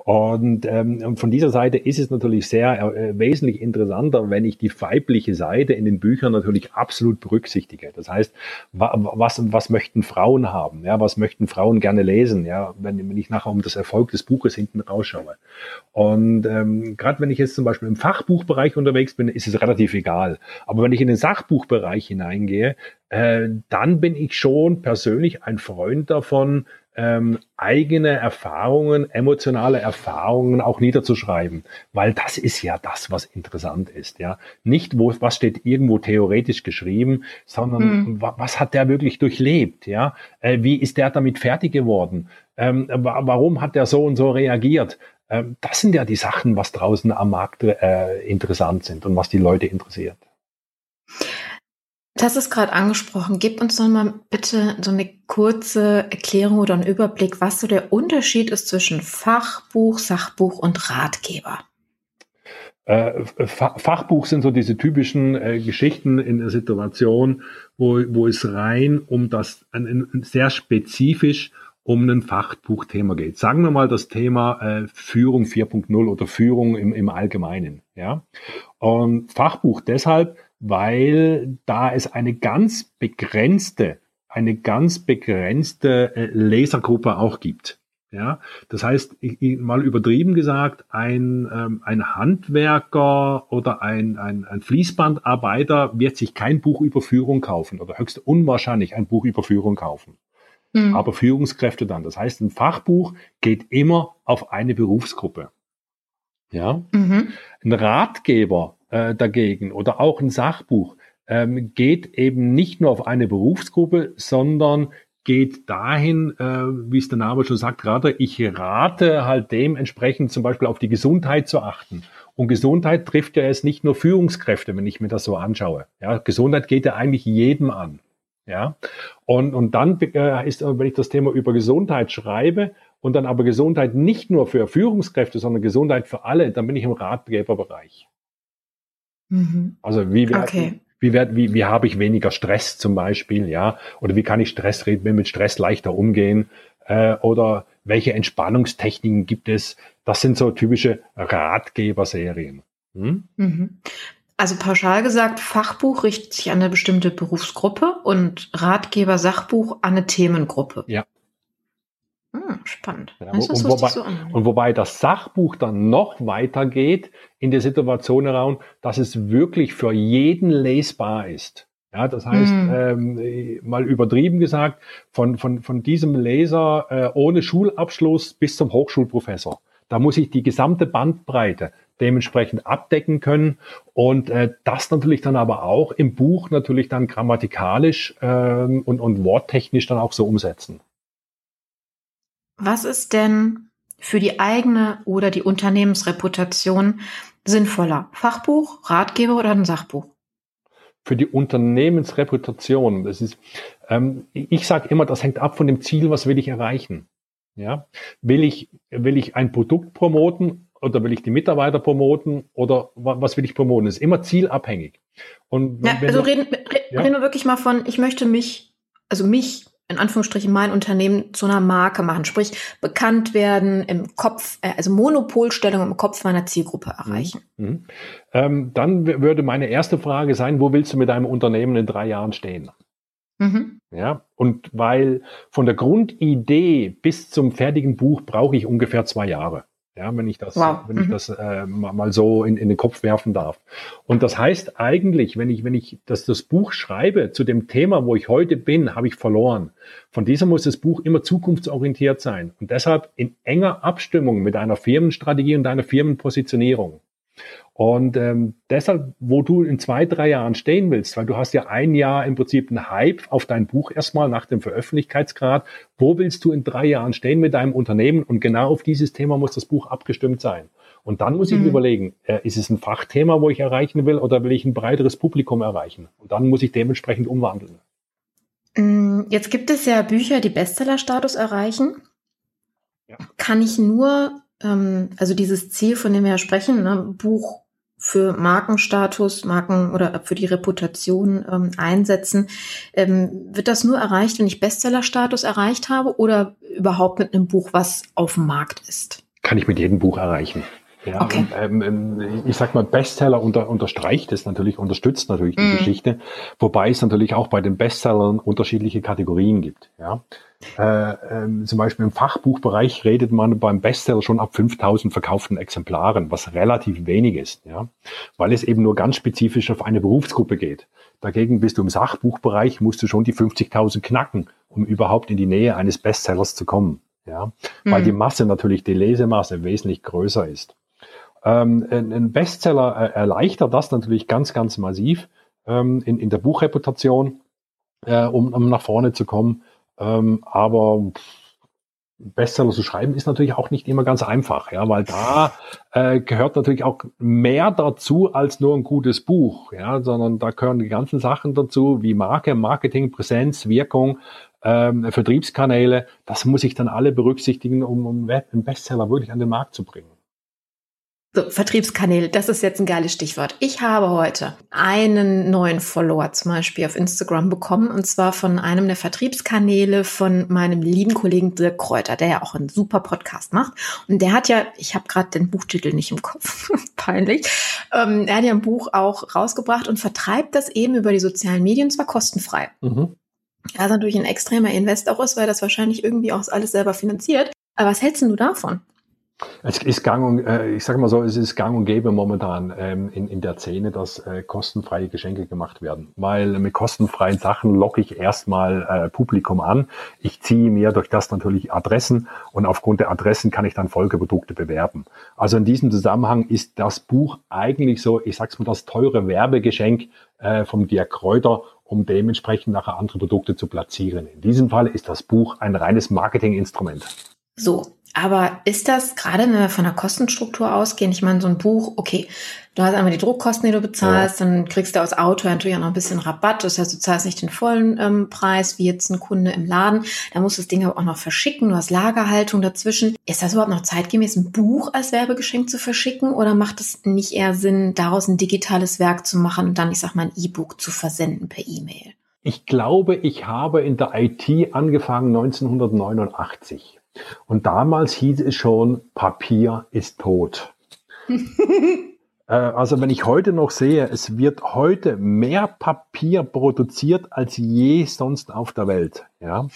Und, ähm, von dieser Seite ist es natürlich sehr äh, wesentlich interessanter, wenn ich die weibliche Seite in den Büchern natürlich absolut berücksichtige. Das heißt, wa was, was möchten Frauen haben? Ja, was möchten Frauen gerne lesen? Ja, wenn, wenn ich nachher um das Erfolg des Buches hinten rausschaue. Und ähm, gerade wenn ich jetzt zum Beispiel im Fachbuchbereich unterwegs bin, ist es relativ egal. Aber wenn ich in den Sachbuchbereich hineingehe, äh, dann bin ich schon persönlich ein Freund davon, ähm, eigene Erfahrungen, emotionale Erfahrungen auch niederzuschreiben, weil das ist ja das, was interessant ist, ja. Nicht wo, was steht irgendwo theoretisch geschrieben, sondern mhm. was hat der wirklich durchlebt, ja. Äh, wie ist der damit fertig geworden? Ähm, warum hat der so und so reagiert? Ähm, das sind ja die Sachen, was draußen am Markt äh, interessant sind und was die Leute interessiert. Das ist gerade angesprochen. Gib uns doch mal bitte so eine kurze Erklärung oder einen Überblick, was so der Unterschied ist zwischen Fachbuch, Sachbuch und Ratgeber. Äh, Fachbuch sind so diese typischen äh, Geschichten in der Situation, wo, wo es rein um das sehr spezifisch um ein Fachbuchthema geht. Sagen wir mal das Thema äh, Führung 4.0 oder Führung im, im Allgemeinen. Ja, und Fachbuch deshalb, weil da es eine ganz begrenzte, eine ganz begrenzte äh, Lesergruppe auch gibt. Ja, das heißt, ich, mal übertrieben gesagt, ein, ähm, ein Handwerker oder ein, ein, ein Fließbandarbeiter wird sich kein Buch über Führung kaufen oder höchst unwahrscheinlich ein Buch über Führung kaufen. Mhm. Aber Führungskräfte dann. Das heißt, ein Fachbuch geht immer auf eine Berufsgruppe. Ja, mhm. ein Ratgeber äh, dagegen oder auch ein Sachbuch ähm, geht eben nicht nur auf eine Berufsgruppe, sondern geht dahin, äh, wie es der Name schon sagt, gerade ich rate halt dementsprechend zum Beispiel auf die Gesundheit zu achten. Und Gesundheit trifft ja jetzt nicht nur Führungskräfte, wenn ich mir das so anschaue. Ja, Gesundheit geht ja eigentlich jedem an. Ja, und, und dann äh, ist, wenn ich das Thema über Gesundheit schreibe und dann aber Gesundheit nicht nur für Führungskräfte, sondern Gesundheit für alle, dann bin ich im Ratgeberbereich. Mhm. Also wie, werd, okay. wie, werd, wie, wie habe ich weniger Stress zum Beispiel, ja? Oder wie kann ich Stress reden, mit Stress leichter umgehen? Äh, oder welche Entspannungstechniken gibt es? Das sind so typische Ratgeberserien. Hm? Mhm. Also pauschal gesagt, Fachbuch richtet sich an eine bestimmte Berufsgruppe und Ratgeber, Sachbuch an eine Themengruppe. Ja. Hm, spannend. Ja, und, wobei, so und, wobei, das Sachbuch dann noch weitergeht in der Situation heraus, dass es wirklich für jeden lesbar ist. Ja, das heißt, mm. ähm, mal übertrieben gesagt, von, von, von diesem Leser äh, ohne Schulabschluss bis zum Hochschulprofessor. Da muss ich die gesamte Bandbreite dementsprechend abdecken können und äh, das natürlich dann aber auch im Buch natürlich dann grammatikalisch ähm, und, und worttechnisch dann auch so umsetzen. Was ist denn für die eigene oder die Unternehmensreputation sinnvoller? Fachbuch, Ratgeber oder ein Sachbuch? Für die Unternehmensreputation, das ist, ähm, ich sage immer, das hängt ab von dem Ziel, was will ich erreichen. Ja, will ich, will ich ein Produkt promoten oder will ich die Mitarbeiter promoten oder was will ich promoten? Das ist immer zielabhängig. Und ja, also reden, reden ja? wir wirklich mal von, ich möchte mich, also mich in Anführungsstrichen mein Unternehmen zu einer Marke machen, sprich bekannt werden im Kopf, äh, also Monopolstellung im Kopf meiner Zielgruppe mhm. erreichen. Mhm. Ähm, dann würde meine erste Frage sein, wo willst du mit deinem Unternehmen in drei Jahren stehen? Mhm. Ja, und weil von der Grundidee bis zum fertigen Buch brauche ich ungefähr zwei Jahre. Ja, wenn ich das, wow. wenn ich mhm. das äh, mal so in, in den Kopf werfen darf. Und das heißt eigentlich, wenn ich, wenn ich das, das Buch schreibe zu dem Thema, wo ich heute bin, habe ich verloren. Von dieser muss das Buch immer zukunftsorientiert sein und deshalb in enger Abstimmung mit einer Firmenstrategie und einer Firmenpositionierung. Und ähm, deshalb, wo du in zwei, drei Jahren stehen willst, weil du hast ja ein Jahr im Prinzip einen Hype auf dein Buch erstmal nach dem Veröffentlichkeitsgrad, wo willst du in drei Jahren stehen mit deinem Unternehmen? Und genau auf dieses Thema muss das Buch abgestimmt sein. Und dann muss ich mhm. überlegen, äh, ist es ein Fachthema, wo ich erreichen will, oder will ich ein breiteres Publikum erreichen? Und dann muss ich dementsprechend umwandeln. Mm, jetzt gibt es ja Bücher, die Bestsellerstatus erreichen. Ja. Kann ich nur, ähm, also dieses Ziel, von dem wir ja sprechen, ne, Buch für Markenstatus, Marken oder für die Reputation ähm, einsetzen. Ähm, wird das nur erreicht, wenn ich Bestsellerstatus erreicht habe oder überhaupt mit einem Buch, was auf dem Markt ist? Kann ich mit jedem Buch erreichen. Ja, okay. ähm, ähm, ich sag mal, Bestseller unter, unterstreicht es natürlich, unterstützt natürlich die mm. Geschichte, wobei es natürlich auch bei den Bestsellern unterschiedliche Kategorien gibt. Ja. Äh, ähm, zum Beispiel im Fachbuchbereich redet man beim Bestseller schon ab 5000 verkauften Exemplaren, was relativ wenig ist, ja, weil es eben nur ganz spezifisch auf eine Berufsgruppe geht. Dagegen bist du im Sachbuchbereich, musst du schon die 50.000 knacken, um überhaupt in die Nähe eines Bestsellers zu kommen, ja, weil mhm. die Masse natürlich, die Lesemasse wesentlich größer ist. Ähm, ein Bestseller äh, erleichtert das natürlich ganz, ganz massiv ähm, in, in der Buchreputation, äh, um, um nach vorne zu kommen. Ähm, aber Bestseller zu schreiben ist natürlich auch nicht immer ganz einfach, ja, weil da äh, gehört natürlich auch mehr dazu als nur ein gutes Buch, ja, sondern da gehören die ganzen Sachen dazu, wie Marke, Marketing, Präsenz, Wirkung, ähm, Vertriebskanäle. Das muss ich dann alle berücksichtigen, um, um einen Bestseller wirklich an den Markt zu bringen. So, Vertriebskanäle, das ist jetzt ein geiles Stichwort. Ich habe heute einen neuen Follower zum Beispiel auf Instagram bekommen und zwar von einem der Vertriebskanäle von meinem lieben Kollegen Dirk Kräuter, der ja auch einen super Podcast macht. Und der hat ja, ich habe gerade den Buchtitel nicht im Kopf, peinlich, ähm, er hat ja ein Buch auch rausgebracht und vertreibt das eben über die sozialen Medien, zwar kostenfrei. Mhm. Also natürlich ein extremer Invest auch ist, weil das wahrscheinlich irgendwie auch alles selber finanziert. Aber was hältst du davon? Es ist gang und, äh, ich sage mal so, es ist gang und gäbe momentan ähm, in, in der Szene, dass äh, kostenfreie Geschenke gemacht werden. Weil mit kostenfreien Sachen locke ich erstmal äh, Publikum an. Ich ziehe mir durch das natürlich Adressen und aufgrund der Adressen kann ich dann Folgeprodukte bewerben. Also in diesem Zusammenhang ist das Buch eigentlich so, ich sag's mal, das teure Werbegeschenk äh, vom Dirk Kräuter, um dementsprechend nachher andere Produkte zu platzieren. In diesem Fall ist das Buch ein reines Marketinginstrument. So, aber ist das, gerade wenn wir von der Kostenstruktur ausgehen, ich meine, so ein Buch, okay, du hast einmal die Druckkosten, die du bezahlst, ja. dann kriegst du aus Auto natürlich auch noch ein bisschen Rabatt. Das heißt, du zahlst nicht den vollen ähm, Preis, wie jetzt ein Kunde im Laden. Da musst du das Ding aber auch noch verschicken. Du hast Lagerhaltung dazwischen. Ist das überhaupt noch zeitgemäß, ein Buch als Werbegeschenk zu verschicken? Oder macht es nicht eher Sinn, daraus ein digitales Werk zu machen und dann, ich sag mal, ein E-Book zu versenden per E-Mail? Ich glaube, ich habe in der IT angefangen 1989. Und damals hieß es schon, Papier ist tot. Äh, also wenn ich heute noch sehe, es wird heute mehr Papier produziert als je sonst auf der Welt, ja,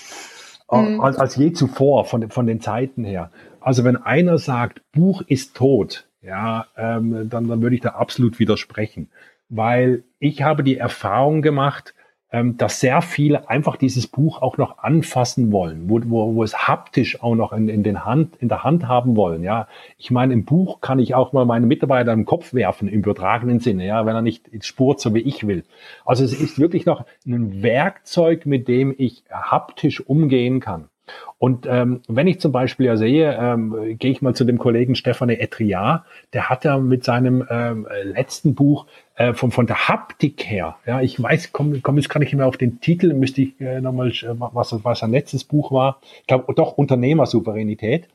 äh, mhm. als, als je zuvor von, von den Zeiten her. Also wenn einer sagt, Buch ist tot, ja, ähm, dann, dann würde ich da absolut widersprechen, weil ich habe die Erfahrung gemacht, dass sehr viele einfach dieses Buch auch noch anfassen wollen, wo, wo, wo es haptisch auch noch in, in, den Hand, in der Hand haben wollen. Ja, ich meine, im Buch kann ich auch mal meine Mitarbeiter im Kopf werfen, im übertragenen Sinne, ja, wenn er nicht spurt, so wie ich will. Also es ist wirklich noch ein Werkzeug, mit dem ich haptisch umgehen kann. Und ähm, wenn ich zum Beispiel ja sehe, ähm, gehe ich mal zu dem Kollegen Stefane Etriard, der hat ja mit seinem ähm, letzten Buch äh, von, von der Haptik her, ja, ich weiß, komm, komm jetzt kann ich nicht mehr auf den Titel, müsste ich äh, nochmal, was, was sein letztes Buch war, ich glaube doch Unternehmersouveränität.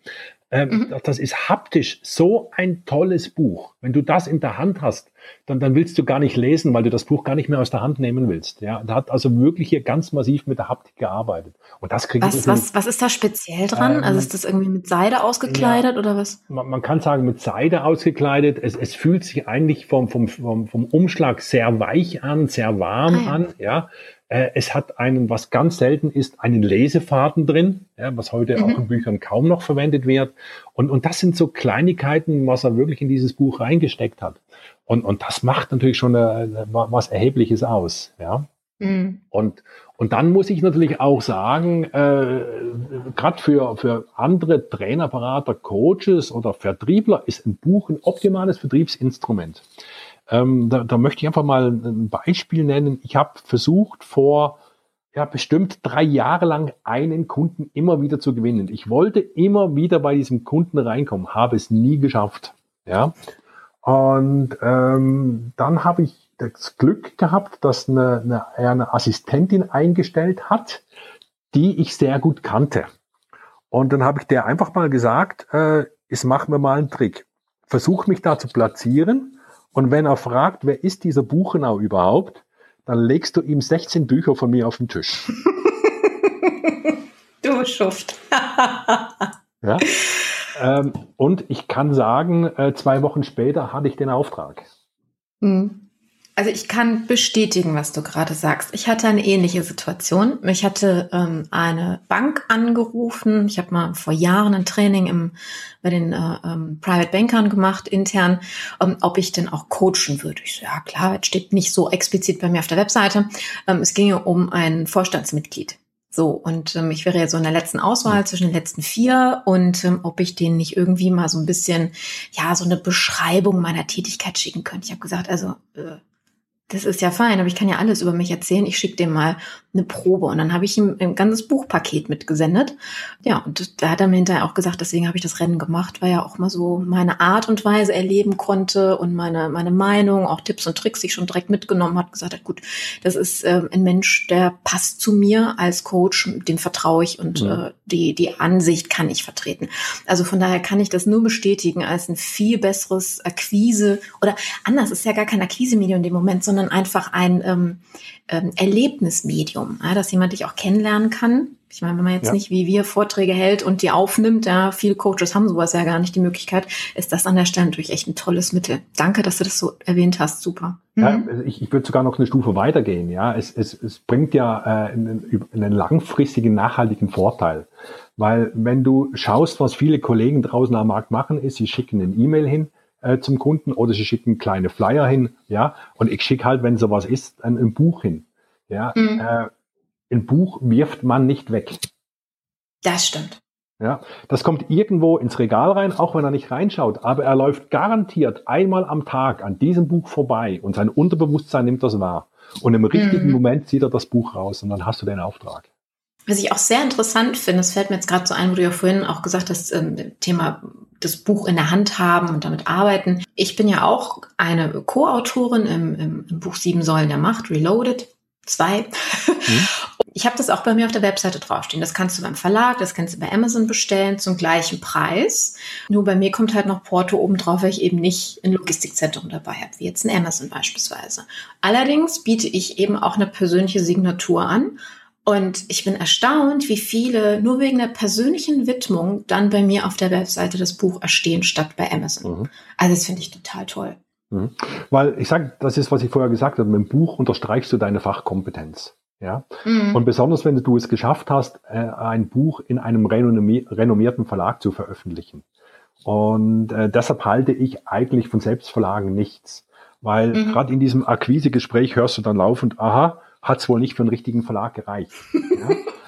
Ähm, mhm. Das ist haptisch so ein tolles Buch. Wenn du das in der Hand hast, dann, dann willst du gar nicht lesen, weil du das Buch gar nicht mehr aus der Hand nehmen willst. Ja, da hat also wirklich hier ganz massiv mit der Haptik gearbeitet. Und das kriegt was, was, was ist da speziell dran? Ähm, also ist das irgendwie mit Seide ausgekleidet ja, oder was? Man, man, kann sagen mit Seide ausgekleidet. Es, es fühlt sich eigentlich vom, vom, vom, vom Umschlag sehr weich an, sehr warm ah, ja. an. Ja, äh, es hat einen, was ganz selten ist, einen Lesefaden drin, ja, was heute mhm. auch in Büchern kaum noch verwendet wird. Und, und das sind so Kleinigkeiten, was er wirklich in dieses Buch reingesteckt hat. Und, und das macht natürlich schon eine, was Erhebliches aus. Ja. Mhm. Und, und dann muss ich natürlich auch sagen, äh, gerade für, für andere Trainerberater, Coaches oder Vertriebler ist ein Buch ein optimales Vertriebsinstrument. Ähm, da, da möchte ich einfach mal ein Beispiel nennen. Ich habe versucht vor ja, bestimmt drei Jahre lang einen Kunden immer wieder zu gewinnen. Ich wollte immer wieder bei diesem Kunden reinkommen, habe es nie geschafft. Ja. Und ähm, dann habe ich das Glück gehabt, dass eine, eine, eine Assistentin eingestellt hat, die ich sehr gut kannte. Und dann habe ich der einfach mal gesagt, äh, jetzt machen wir mal einen Trick. Versuch mich da zu platzieren und wenn er fragt, wer ist dieser Buchenau überhaupt, dann legst du ihm 16 Bücher von mir auf den Tisch. du Schuft. ja. Ähm, und ich kann sagen, äh, zwei Wochen später hatte ich den Auftrag. Mhm. Also ich kann bestätigen, was du gerade sagst. Ich hatte eine ähnliche Situation. Ich hatte ähm, eine Bank angerufen. Ich habe mal vor Jahren ein Training im, bei den äh, ähm, Private Bankern gemacht, intern, ähm, ob ich denn auch coachen würde. Ich so, ja klar, das steht nicht so explizit bei mir auf der Webseite. Ähm, es ginge um ein Vorstandsmitglied. So, und ähm, ich wäre ja so in der letzten Auswahl zwischen den letzten vier und ähm, ob ich denen nicht irgendwie mal so ein bisschen, ja, so eine Beschreibung meiner Tätigkeit schicken könnte. Ich habe gesagt, also äh, das ist ja fein, aber ich kann ja alles über mich erzählen. Ich schicke dem mal eine Probe und dann habe ich ihm ein ganzes Buchpaket mitgesendet. Ja, und da hat er mir hinterher auch gesagt, deswegen habe ich das Rennen gemacht, weil er auch mal so meine Art und Weise erleben konnte und meine, meine Meinung, auch Tipps und Tricks, die ich schon direkt mitgenommen hat, gesagt hat, gut, das ist äh, ein Mensch, der passt zu mir als Coach, dem vertraue ich und ja. äh, die, die Ansicht kann ich vertreten. Also von daher kann ich das nur bestätigen als ein viel besseres Akquise oder anders, ist ja gar kein Akquise-Medium in dem Moment, sondern einfach ein ähm, ähm, Erlebnismedium, ja, dass jemand dich auch kennenlernen kann. Ich meine, wenn man jetzt ja. nicht wie wir Vorträge hält und die aufnimmt, ja, viele Coaches haben sowas ja gar nicht die Möglichkeit, ist das an der Stelle natürlich echt ein tolles Mittel. Danke, dass du das so erwähnt hast. Super. Mhm. Ja, also ich, ich würde sogar noch eine Stufe weitergehen. Ja, es, es, es bringt ja äh, einen, einen langfristigen, nachhaltigen Vorteil. Weil wenn du schaust, was viele Kollegen draußen am Markt machen, ist, sie schicken eine E-Mail hin, äh, zum Kunden oder sie schicken kleine Flyer hin, ja, und ich schicke halt, wenn sowas ist, ein, ein Buch hin. Ja, mhm. äh, ein Buch wirft man nicht weg. Das stimmt. Ja, das kommt irgendwo ins Regal rein, auch wenn er nicht reinschaut, aber er läuft garantiert einmal am Tag an diesem Buch vorbei und sein Unterbewusstsein nimmt das wahr. Und im richtigen mhm. Moment zieht er das Buch raus und dann hast du den Auftrag. Was ich auch sehr interessant finde, das fällt mir jetzt gerade so ein, wo du ja vorhin auch gesagt hast, ähm, Thema das Buch in der Hand haben und damit arbeiten. Ich bin ja auch eine Co-Autorin im, im, im, Buch Sieben Säulen der Macht, Reloaded, zwei. Mhm. Ich habe das auch bei mir auf der Webseite draufstehen. Das kannst du beim Verlag, das kannst du bei Amazon bestellen zum gleichen Preis. Nur bei mir kommt halt noch Porto oben drauf, weil ich eben nicht ein Logistikzentrum dabei habe, wie jetzt ein Amazon beispielsweise. Allerdings biete ich eben auch eine persönliche Signatur an. Und ich bin erstaunt, wie viele nur wegen der persönlichen Widmung dann bei mir auf der Webseite das Buch erstehen statt bei Amazon. Mhm. Also das finde ich total toll. Mhm. Weil ich sage, das ist, was ich vorher gesagt habe, mit dem Buch unterstreichst du deine Fachkompetenz. Ja? Mhm. Und besonders, wenn du es geschafft hast, äh, ein Buch in einem renommierten Verlag zu veröffentlichen. Und äh, deshalb halte ich eigentlich von Selbstverlagen nichts. Weil mhm. gerade in diesem Akquisegespräch hörst du dann laufend, aha, hat es wohl nicht für einen richtigen Verlag gereicht.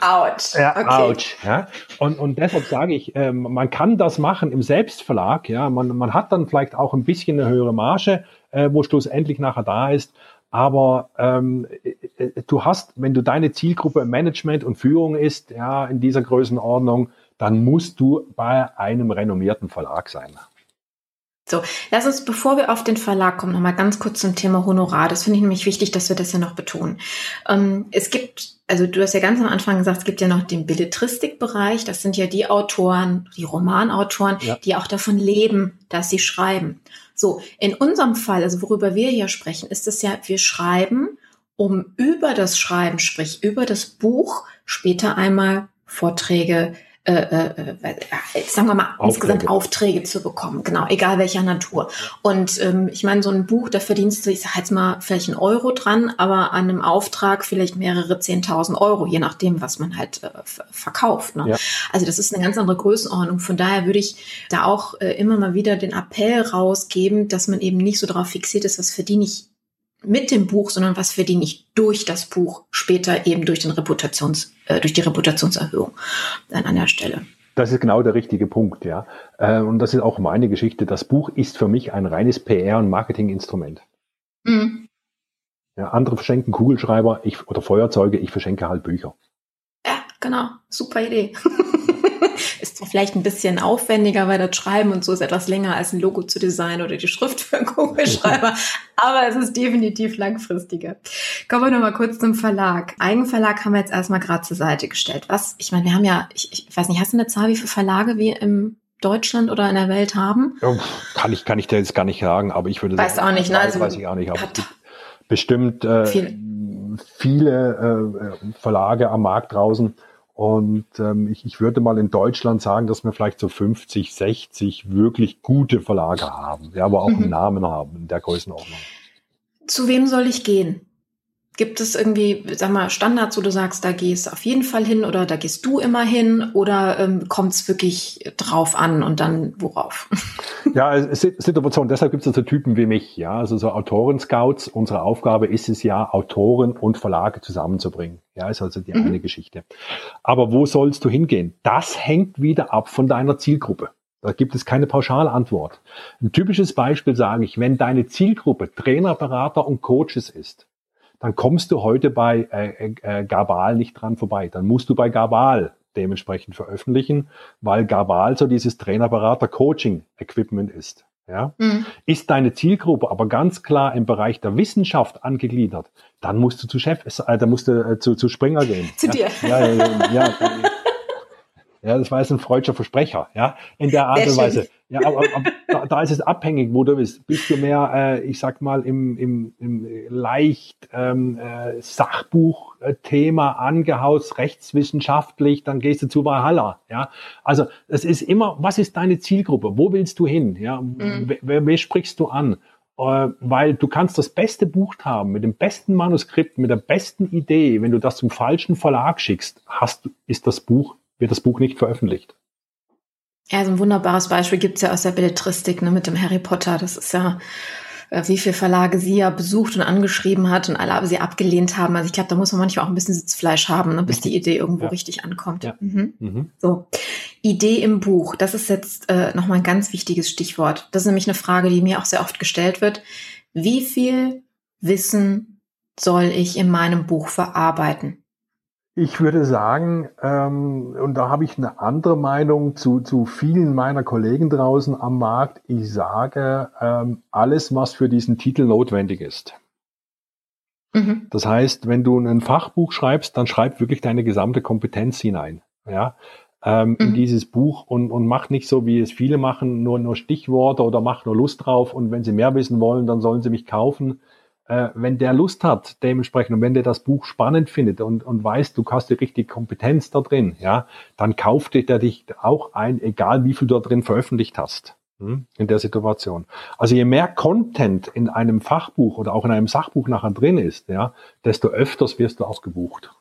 Ja? ouch. Ja, okay. ouch. Ja? Und, und deshalb sage ich, äh, man kann das machen im Selbstverlag. Ja, man, man hat dann vielleicht auch ein bisschen eine höhere Marge, äh, wo schlussendlich nachher da ist. Aber ähm, äh, äh, du hast, wenn du deine Zielgruppe Management und Führung ist, ja, in dieser Größenordnung, dann musst du bei einem renommierten Verlag sein. So, lass uns, bevor wir auf den Verlag kommen, nochmal ganz kurz zum Thema Honorar. Das finde ich nämlich wichtig, dass wir das ja noch betonen. Ähm, es gibt, also du hast ja ganz am Anfang gesagt, es gibt ja noch den Belletristikbereich. Das sind ja die Autoren, die Romanautoren, ja. die auch davon leben, dass sie schreiben. So, in unserem Fall, also worüber wir hier sprechen, ist es ja, wir schreiben, um über das Schreiben, sprich über das Buch, später einmal Vorträge, äh, äh, äh, sagen wir mal, Aufträge. insgesamt Aufträge zu bekommen. Genau, egal welcher Natur. Und ähm, ich meine, so ein Buch, da verdienst du, ich sag jetzt mal, vielleicht ein Euro dran, aber an einem Auftrag vielleicht mehrere Zehntausend Euro, je nachdem, was man halt äh, verkauft. Ne? Ja. Also das ist eine ganz andere Größenordnung. Von daher würde ich da auch äh, immer mal wieder den Appell rausgeben, dass man eben nicht so darauf fixiert ist, was verdiene ich mit dem Buch, sondern was verdiene ich durch das Buch später eben durch den Reputations, äh, durch die Reputationserhöhung an der Stelle. Das ist genau der richtige Punkt, ja. Äh, und das ist auch meine Geschichte. Das Buch ist für mich ein reines PR- und Marketinginstrument. Mhm. Ja, andere verschenken Kugelschreiber ich, oder Feuerzeuge, ich verschenke halt Bücher. Ja, genau. Super Idee. ist zwar vielleicht ein bisschen aufwendiger, weil das Schreiben und so ist etwas länger als ein Logo zu designen oder die Schrift für einen Kugelschreiber, aber es ist definitiv langfristiger. Kommen wir nochmal kurz zum Verlag. Eigenverlag haben wir jetzt erstmal gerade zur Seite gestellt. Was, ich meine, wir haben ja, ich, ich weiß nicht, hast du eine Zahl, wie viele Verlage wir im Deutschland oder in der Welt haben? Kann ich, kann ich dir jetzt gar nicht sagen, aber ich würde weiß sagen. Auch nicht, ne? Also, weiß ich auch nicht, aber bestimmt äh, viel. viele äh, Verlage am Markt draußen, und ähm, ich, ich würde mal in Deutschland sagen, dass wir vielleicht so 50, 60 wirklich gute Verlage haben, ja, aber auch mhm. einen Namen haben in der Größenordnung. Zu wem soll ich gehen? Gibt es irgendwie, sag mal, Standards, wo du sagst, da gehst du auf jeden Fall hin oder da gehst du immer hin oder ähm, kommt es wirklich drauf an und dann worauf? Ja, es ist Situation. Deshalb gibt es so Typen wie mich, ja, also so Autoren-Scouts. Unsere Aufgabe ist es ja, Autoren und Verlage zusammenzubringen. Ja, ist also die mhm. eine Geschichte. Aber wo sollst du hingehen? Das hängt wieder ab von deiner Zielgruppe. Da gibt es keine Pauschalantwort. Ein typisches Beispiel sage ich, wenn deine Zielgruppe Trainer, Berater und Coaches ist, dann kommst du heute bei äh, äh, Gabal nicht dran vorbei. Dann musst du bei Gabal dementsprechend veröffentlichen, weil Gabal so dieses Trainerberater-Coaching-Equipment ist. Ja? Mhm. Ist deine Zielgruppe aber ganz klar im Bereich der Wissenschaft angegliedert, dann musst du zu Chef, äh, dann musst du äh, zu, zu Springer gehen. Zu ja? dir. Ja, ja, ja, ja, das war jetzt ein freudscher Versprecher, ja, in der Art und Weise. Ja, aber, aber da, da, ist es abhängig, wo du bist. Bist du mehr, äh, ich sag mal, im, im, im leicht ähm, äh, Sachbuchthema angehaust, rechtswissenschaftlich, dann gehst du zu Valhalla, ja. Also es ist immer, was ist deine Zielgruppe? Wo willst du hin? Ja, mhm. wer, wer sprichst du an? Äh, weil du kannst das beste Buch haben, mit dem besten Manuskript, mit der besten Idee. Wenn du das zum falschen Verlag schickst, hast, ist das Buch wird das Buch nicht veröffentlicht. Ja, so ein wunderbares Beispiel gibt's ja aus der Belletristik ne, mit dem Harry Potter. Das ist ja, äh, wie viele Verlage sie ja besucht und angeschrieben hat und alle aber sie abgelehnt haben. Also ich glaube, da muss man manchmal auch ein bisschen Sitzfleisch haben, ne, bis die Idee irgendwo ja. richtig ankommt. Ja. Mhm. Mhm. So, Idee im Buch, das ist jetzt äh, nochmal ein ganz wichtiges Stichwort. Das ist nämlich eine Frage, die mir auch sehr oft gestellt wird. Wie viel Wissen soll ich in meinem Buch verarbeiten? Ich würde sagen, ähm, und da habe ich eine andere Meinung zu, zu vielen meiner Kollegen draußen am Markt. Ich sage, ähm, alles, was für diesen Titel notwendig ist. Mhm. Das heißt, wenn du ein Fachbuch schreibst, dann schreib wirklich deine gesamte Kompetenz hinein. Ja, ähm, mhm. in dieses Buch und, und mach nicht so, wie es viele machen, nur, nur Stichworte oder mach nur Lust drauf und wenn sie mehr wissen wollen, dann sollen sie mich kaufen äh, wenn der Lust hat, dementsprechend, und wenn der das Buch spannend findet und, und weiß, du hast die richtige Kompetenz da drin, ja, dann kauft der dich auch ein, egal wie viel du da drin veröffentlicht hast hm, in der Situation. Also je mehr Content in einem Fachbuch oder auch in einem Sachbuch nachher drin ist, ja, desto öfters wirst du auch gebucht.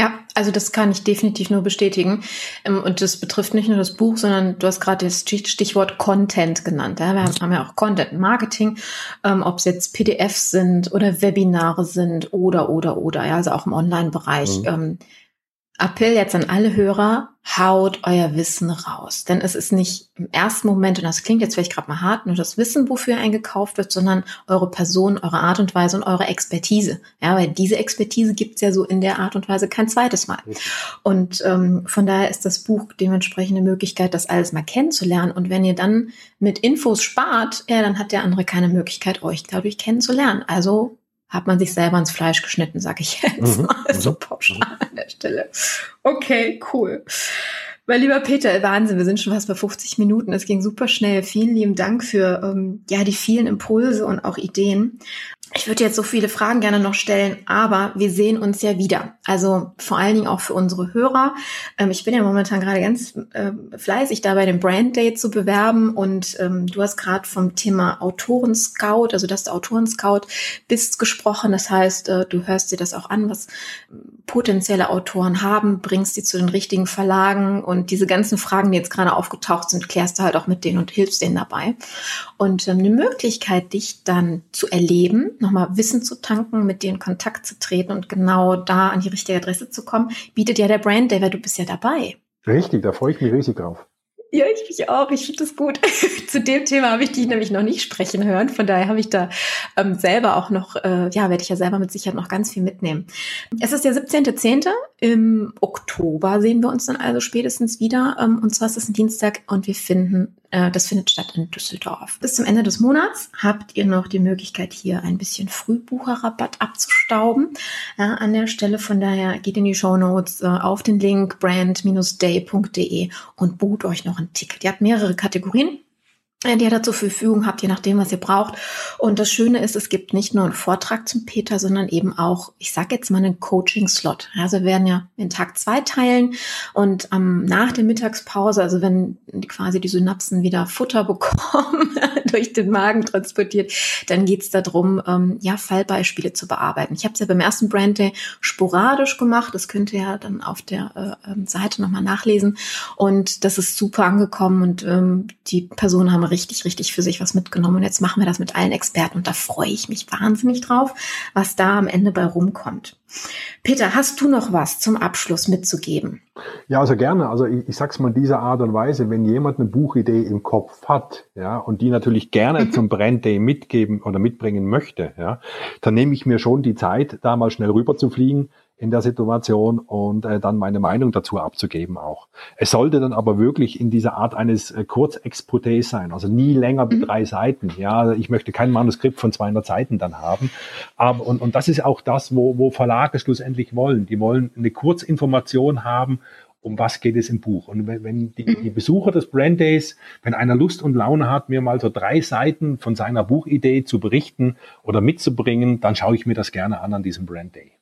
Ja, also das kann ich definitiv nur bestätigen. Ähm, und das betrifft nicht nur das Buch, sondern du hast gerade das Stichwort Content genannt. Wir haben ja auch Content Marketing, ähm, ob es jetzt PDFs sind oder Webinare sind oder, oder, oder, ja, also auch im Online-Bereich. Mhm. Appell jetzt an alle Hörer, haut euer Wissen raus. Denn es ist nicht im ersten Moment, und das klingt jetzt vielleicht gerade mal hart, nur das Wissen, wofür eingekauft wird, sondern eure Person, eure Art und Weise und eure Expertise. Ja, weil diese Expertise gibt's ja so in der Art und Weise kein zweites Mal. Und ähm, von daher ist das Buch dementsprechend eine Möglichkeit, das alles mal kennenzulernen. Und wenn ihr dann mit Infos spart, ja, dann hat der andere keine Möglichkeit, euch dadurch kennenzulernen. Also hat man sich selber ins Fleisch geschnitten, sag ich jetzt mhm. mal so mhm. pauschal an der Stelle. Okay, cool. Mein lieber Peter, Wahnsinn, wir sind schon fast bei 50 Minuten. Es ging super schnell. Vielen lieben Dank für ähm, ja die vielen Impulse und auch Ideen. Ich würde jetzt so viele Fragen gerne noch stellen, aber wir sehen uns ja wieder. Also vor allen Dingen auch für unsere Hörer. Ähm, ich bin ja momentan gerade ganz äh, fleißig dabei, den Brand Day zu bewerben und ähm, du hast gerade vom Thema Autoren Scout, also dass du Autoren Scout bist, gesprochen. Das heißt, äh, du hörst dir das auch an, was potenzielle Autoren haben, bringst die zu den richtigen Verlagen und diese ganzen Fragen, die jetzt gerade aufgetaucht sind, klärst du halt auch mit denen und hilfst denen dabei. Und ähm, eine Möglichkeit, dich dann zu erleben, nochmal Wissen zu tanken, mit dir in Kontakt zu treten und genau da an die richtige Adresse zu kommen, bietet ja der Brand Day, weil du bist ja dabei. Richtig, da freue ich mich riesig drauf. Ja, ich mich auch. Ich finde das gut. Zu dem Thema habe ich dich nämlich noch nicht sprechen hören. Von daher habe ich da ähm, selber auch noch, äh, ja, werde ich ja selber mit Sicherheit noch ganz viel mitnehmen. Es ist der 17.10. Im Oktober sehen wir uns dann also spätestens wieder. Ähm, und zwar ist es ein Dienstag und wir finden das findet statt in Düsseldorf. Bis zum Ende des Monats habt ihr noch die Möglichkeit, hier ein bisschen Frühbucherrabatt abzustauben. Ja, an der Stelle von daher geht in die Show Notes äh, auf den Link brand-day.de und bucht euch noch ein Ticket. Ihr habt mehrere Kategorien die ihr da zur Verfügung habt, je nachdem, was ihr braucht. Und das Schöne ist, es gibt nicht nur einen Vortrag zum Peter, sondern eben auch, ich sage jetzt mal, einen Coaching-Slot. Also wir werden ja in Tag zwei teilen und ähm, nach der Mittagspause, also wenn quasi die Synapsen wieder Futter bekommen, durch den Magen transportiert, dann geht's darum, ähm, ja, Fallbeispiele zu bearbeiten. Ich habe es ja beim ersten Brand Day sporadisch gemacht. Das könnt ihr ja dann auf der äh, ähm, Seite nochmal nachlesen. Und das ist super angekommen und ähm, die Personen haben richtig, richtig für sich was mitgenommen. Und jetzt machen wir das mit allen Experten und da freue ich mich wahnsinnig drauf, was da am Ende bei rumkommt. Peter, hast du noch was zum Abschluss mitzugeben? Ja, also gerne. Also ich, ich sag's mal dieser Art und Weise, wenn jemand eine Buchidee im Kopf hat, ja, und die natürlich gerne zum Brand Day mitgeben oder mitbringen möchte, ja, dann nehme ich mir schon die Zeit, da mal schnell rüber zu fliegen, in der Situation und äh, dann meine Meinung dazu abzugeben auch. Es sollte dann aber wirklich in dieser Art eines äh, Kurzexposés sein, also nie länger wie mhm. drei Seiten. Ja, ich möchte kein Manuskript von 200 Seiten dann haben. Aber, und, und das ist auch das, wo, wo Verlage schlussendlich wollen. Die wollen eine Kurzinformation haben, um was geht es im Buch. Und wenn, wenn die, mhm. die Besucher des Brand Days, wenn einer Lust und Laune hat, mir mal so drei Seiten von seiner Buchidee zu berichten oder mitzubringen, dann schaue ich mir das gerne an an diesem Brand Day.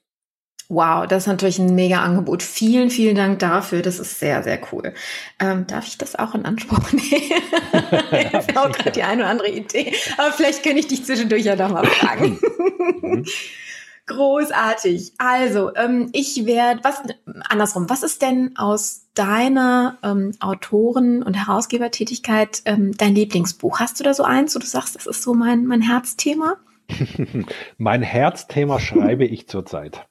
Wow, das ist natürlich ein mega Angebot. Vielen, vielen Dank dafür. Das ist sehr, sehr cool. Ähm, darf ich das auch in Anspruch nehmen? ich habe auch gerade die eine oder andere Idee. Aber vielleicht könnte ich dich zwischendurch ja noch mal fragen. Mhm. Großartig. Also, ähm, ich werde, was, andersrum, was ist denn aus deiner ähm, Autoren- und Herausgebertätigkeit ähm, dein Lieblingsbuch? Hast du da so eins, wo du sagst, das ist so mein, mein Herzthema? mein Herzthema schreibe ich zurzeit.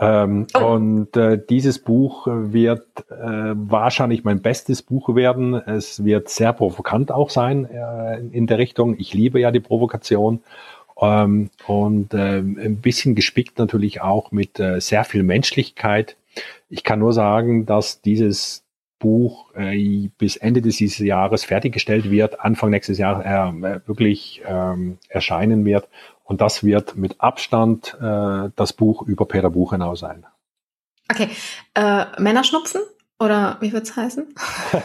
Ähm, oh. Und äh, dieses Buch wird äh, wahrscheinlich mein bestes Buch werden. Es wird sehr provokant auch sein äh, in der Richtung. Ich liebe ja die Provokation. Ähm, und äh, ein bisschen gespickt natürlich auch mit äh, sehr viel Menschlichkeit. Ich kann nur sagen, dass dieses Buch äh, bis Ende dieses Jahres fertiggestellt wird, Anfang nächstes Jahr äh, wirklich ähm, erscheinen wird und das wird mit Abstand äh, das Buch über Peter Buchenau sein. Okay. Äh, Männerschnupfen? Oder wie wird's heißen?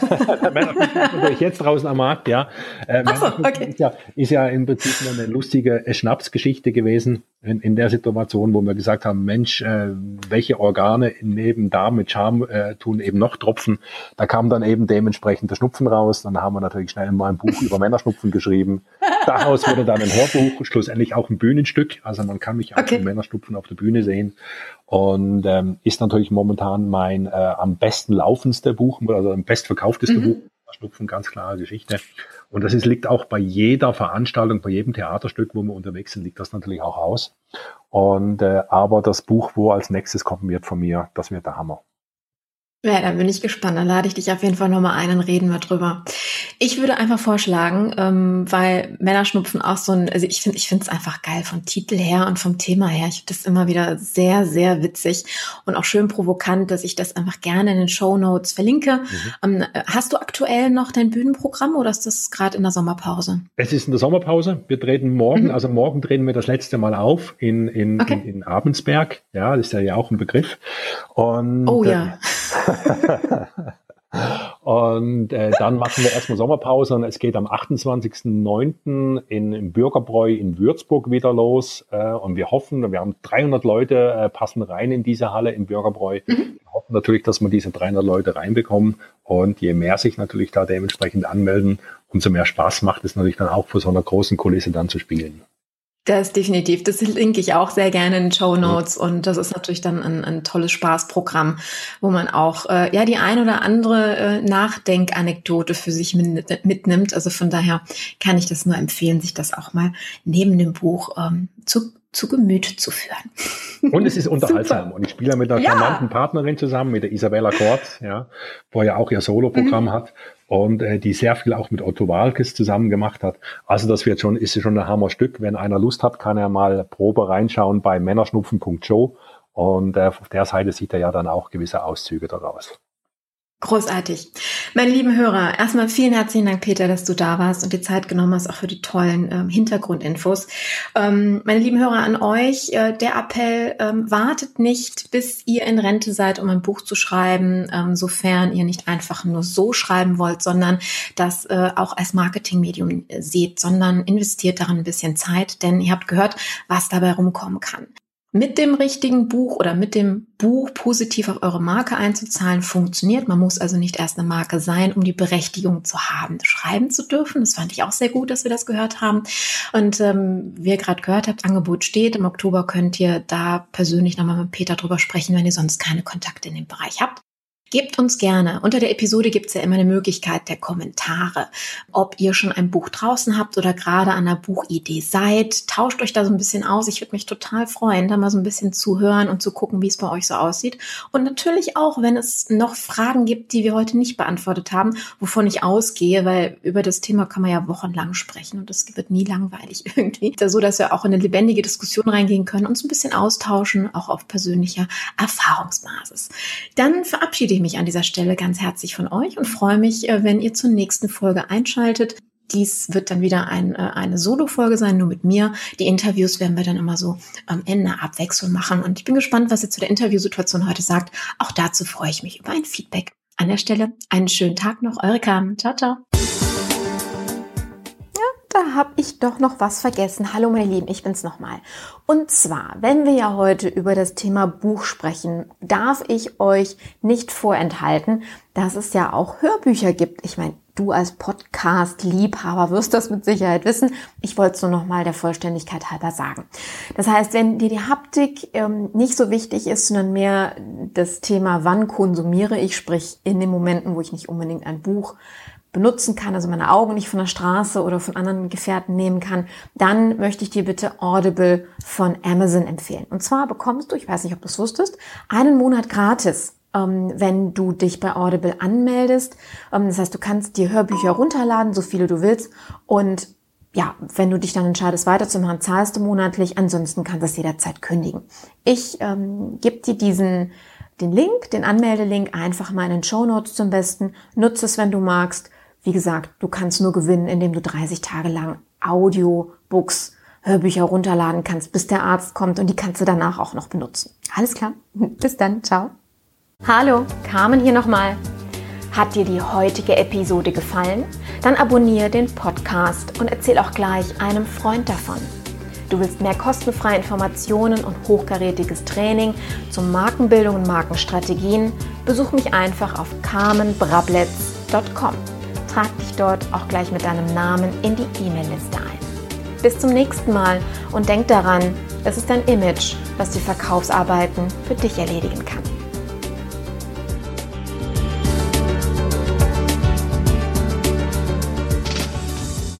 Männerschnupfen jetzt draußen am Markt, ja. Äh, Ach so, okay. Ist ja, ist ja im Prinzip eine lustige Schnapsgeschichte gewesen in, in der Situation, wo wir gesagt haben, Mensch, äh, welche Organe neben Darm mit Charme äh, tun eben noch Tropfen. Da kam dann eben dementsprechend der Schnupfen raus. Dann haben wir natürlich schnell mal ein Buch über Männerschnupfen geschrieben. Daraus wurde dann ein Hörbuch, schlussendlich auch ein Bühnenstück. Also man kann mich auch okay. mit Männerschnupfen auf der Bühne sehen. Und ähm, ist natürlich momentan mein äh, am besten laufendste Buch, also am bestverkaufteste mhm. Buch. Schnupfen, ganz klare Geschichte. Und das ist, liegt auch bei jeder Veranstaltung, bei jedem Theaterstück, wo wir unterwegs sind, liegt das natürlich auch aus. Und äh, aber das Buch, wo als nächstes kommen wird von mir, das wird der Hammer. Ja, da bin ich gespannt. Dann lade ich dich auf jeden Fall nochmal ein und reden wir drüber. Ich würde einfach vorschlagen, ähm, weil Männerschnupfen auch so ein, also ich finde, ich finde es einfach geil vom Titel her und vom Thema her. Ich finde das immer wieder sehr, sehr witzig und auch schön provokant, dass ich das einfach gerne in den Show Notes verlinke. Mhm. Ähm, hast du aktuell noch dein Bühnenprogramm oder ist das gerade in der Sommerpause? Es ist in der Sommerpause. Wir treten morgen, mhm. also morgen treten wir das letzte Mal auf in, in, okay. in, in Abensberg. Ja, das ist ja auch ein Begriff. Und, oh ja. Äh, und äh, dann machen wir erstmal Sommerpause und es geht am 28.09. In, im Bürgerbräu in Würzburg wieder los. Äh, und wir hoffen, wir haben 300 Leute, äh, passen rein in diese Halle im Bürgerbräu. Mhm. Wir hoffen natürlich, dass wir diese 300 Leute reinbekommen. Und je mehr sich natürlich da dementsprechend anmelden, umso mehr Spaß macht es natürlich dann auch vor so einer großen Kulisse dann zu spielen. Das definitiv. Das linke ich auch sehr gerne in den Show Notes und das ist natürlich dann ein, ein tolles Spaßprogramm, wo man auch äh, ja die ein oder andere äh, Nachdenkanekdote für sich mit, mitnimmt. Also von daher kann ich das nur empfehlen, sich das auch mal neben dem Buch ähm, zu zu Gemüt zu führen. Und es ist unterhaltsam. und ich spiele mit einer ja. charmanten Partnerin zusammen, mit der Isabella Kortz, ja, wo ja auch ihr Soloprogramm mhm. hat und äh, die sehr viel auch mit Otto Walkes zusammen gemacht hat. Also das wird schon, ist schon ein Hammerstück. Wenn einer Lust hat, kann er mal Probe reinschauen bei männerschnupfen.show und äh, auf der Seite sieht er ja dann auch gewisse Auszüge daraus. Großartig. Meine lieben Hörer, erstmal vielen herzlichen Dank, Peter, dass du da warst und die Zeit genommen hast, auch für die tollen ähm, Hintergrundinfos. Ähm, meine lieben Hörer, an euch äh, der Appell, ähm, wartet nicht, bis ihr in Rente seid, um ein Buch zu schreiben, ähm, sofern ihr nicht einfach nur so schreiben wollt, sondern das äh, auch als Marketingmedium äh, seht, sondern investiert daran ein bisschen Zeit, denn ihr habt gehört, was dabei rumkommen kann mit dem richtigen Buch oder mit dem Buch positiv auf eure Marke einzuzahlen, funktioniert. Man muss also nicht erst eine Marke sein, um die Berechtigung zu haben, schreiben zu dürfen. Das fand ich auch sehr gut, dass wir das gehört haben. Und ähm, wie ihr gerade gehört habt, Angebot steht. Im Oktober könnt ihr da persönlich nochmal mit Peter drüber sprechen, wenn ihr sonst keine Kontakte in dem Bereich habt. Gebt uns gerne. Unter der Episode gibt es ja immer eine Möglichkeit der Kommentare. Ob ihr schon ein Buch draußen habt oder gerade an der Buchidee seid, tauscht euch da so ein bisschen aus. Ich würde mich total freuen, da mal so ein bisschen zu hören und zu gucken, wie es bei euch so aussieht. Und natürlich auch, wenn es noch Fragen gibt, die wir heute nicht beantwortet haben, wovon ich ausgehe, weil über das Thema kann man ja wochenlang sprechen und es wird nie langweilig irgendwie. So, dass wir auch in eine lebendige Diskussion reingehen können, uns ein bisschen austauschen, auch auf persönlicher Erfahrungsbasis. Dann verabschiede ich mich an dieser Stelle ganz herzlich von euch und freue mich, äh, wenn ihr zur nächsten Folge einschaltet. Dies wird dann wieder ein, äh, eine Solo-Folge sein, nur mit mir. Die Interviews werden wir dann immer so am Ende Abwechslung machen. Und ich bin gespannt, was ihr zu der Interviewsituation heute sagt. Auch dazu freue ich mich über ein Feedback. An der Stelle einen schönen Tag noch. Eure Carmen. Ciao, ciao da habe ich doch noch was vergessen. Hallo meine Lieben, ich bin's nochmal. Und zwar, wenn wir ja heute über das Thema Buch sprechen, darf ich euch nicht vorenthalten, dass es ja auch Hörbücher gibt. Ich meine, du als Podcast-Liebhaber wirst das mit Sicherheit wissen. Ich wollte es nur nochmal der Vollständigkeit halber sagen. Das heißt, wenn dir die Haptik ähm, nicht so wichtig ist, sondern mehr das Thema, wann konsumiere ich, sprich in den Momenten, wo ich nicht unbedingt ein Buch benutzen kann, also meine Augen nicht von der Straße oder von anderen Gefährten nehmen kann, dann möchte ich dir bitte Audible von Amazon empfehlen. Und zwar bekommst du, ich weiß nicht, ob du es wusstest, einen Monat gratis ähm, wenn du dich bei Audible anmeldest. Ähm, das heißt, du kannst dir Hörbücher runterladen, so viele du willst. Und ja, wenn du dich dann entscheidest, weiterzumachen, zahlst du monatlich. Ansonsten kannst du es jederzeit kündigen. Ich ähm, gebe dir diesen den Link, den Anmeldelink einfach mal in den Show Notes zum Besten. Nutze es, wenn du magst. Wie gesagt, du kannst nur gewinnen, indem du 30 Tage lang Audiobooks, Hörbücher runterladen kannst, bis der Arzt kommt und die kannst du danach auch noch benutzen. Alles klar? Bis dann. Ciao. Hallo, Carmen hier nochmal. Hat dir die heutige Episode gefallen? Dann abonniere den Podcast und erzähl auch gleich einem Freund davon. Du willst mehr kostenfreie Informationen und hochkarätiges Training zur Markenbildung und Markenstrategien? Besuch mich einfach auf carmenbrabletz.com trag dich dort auch gleich mit deinem Namen in die E-Mail-Liste ein. Bis zum nächsten Mal und denk daran, es ist dein Image, was die Verkaufsarbeiten für dich erledigen kann.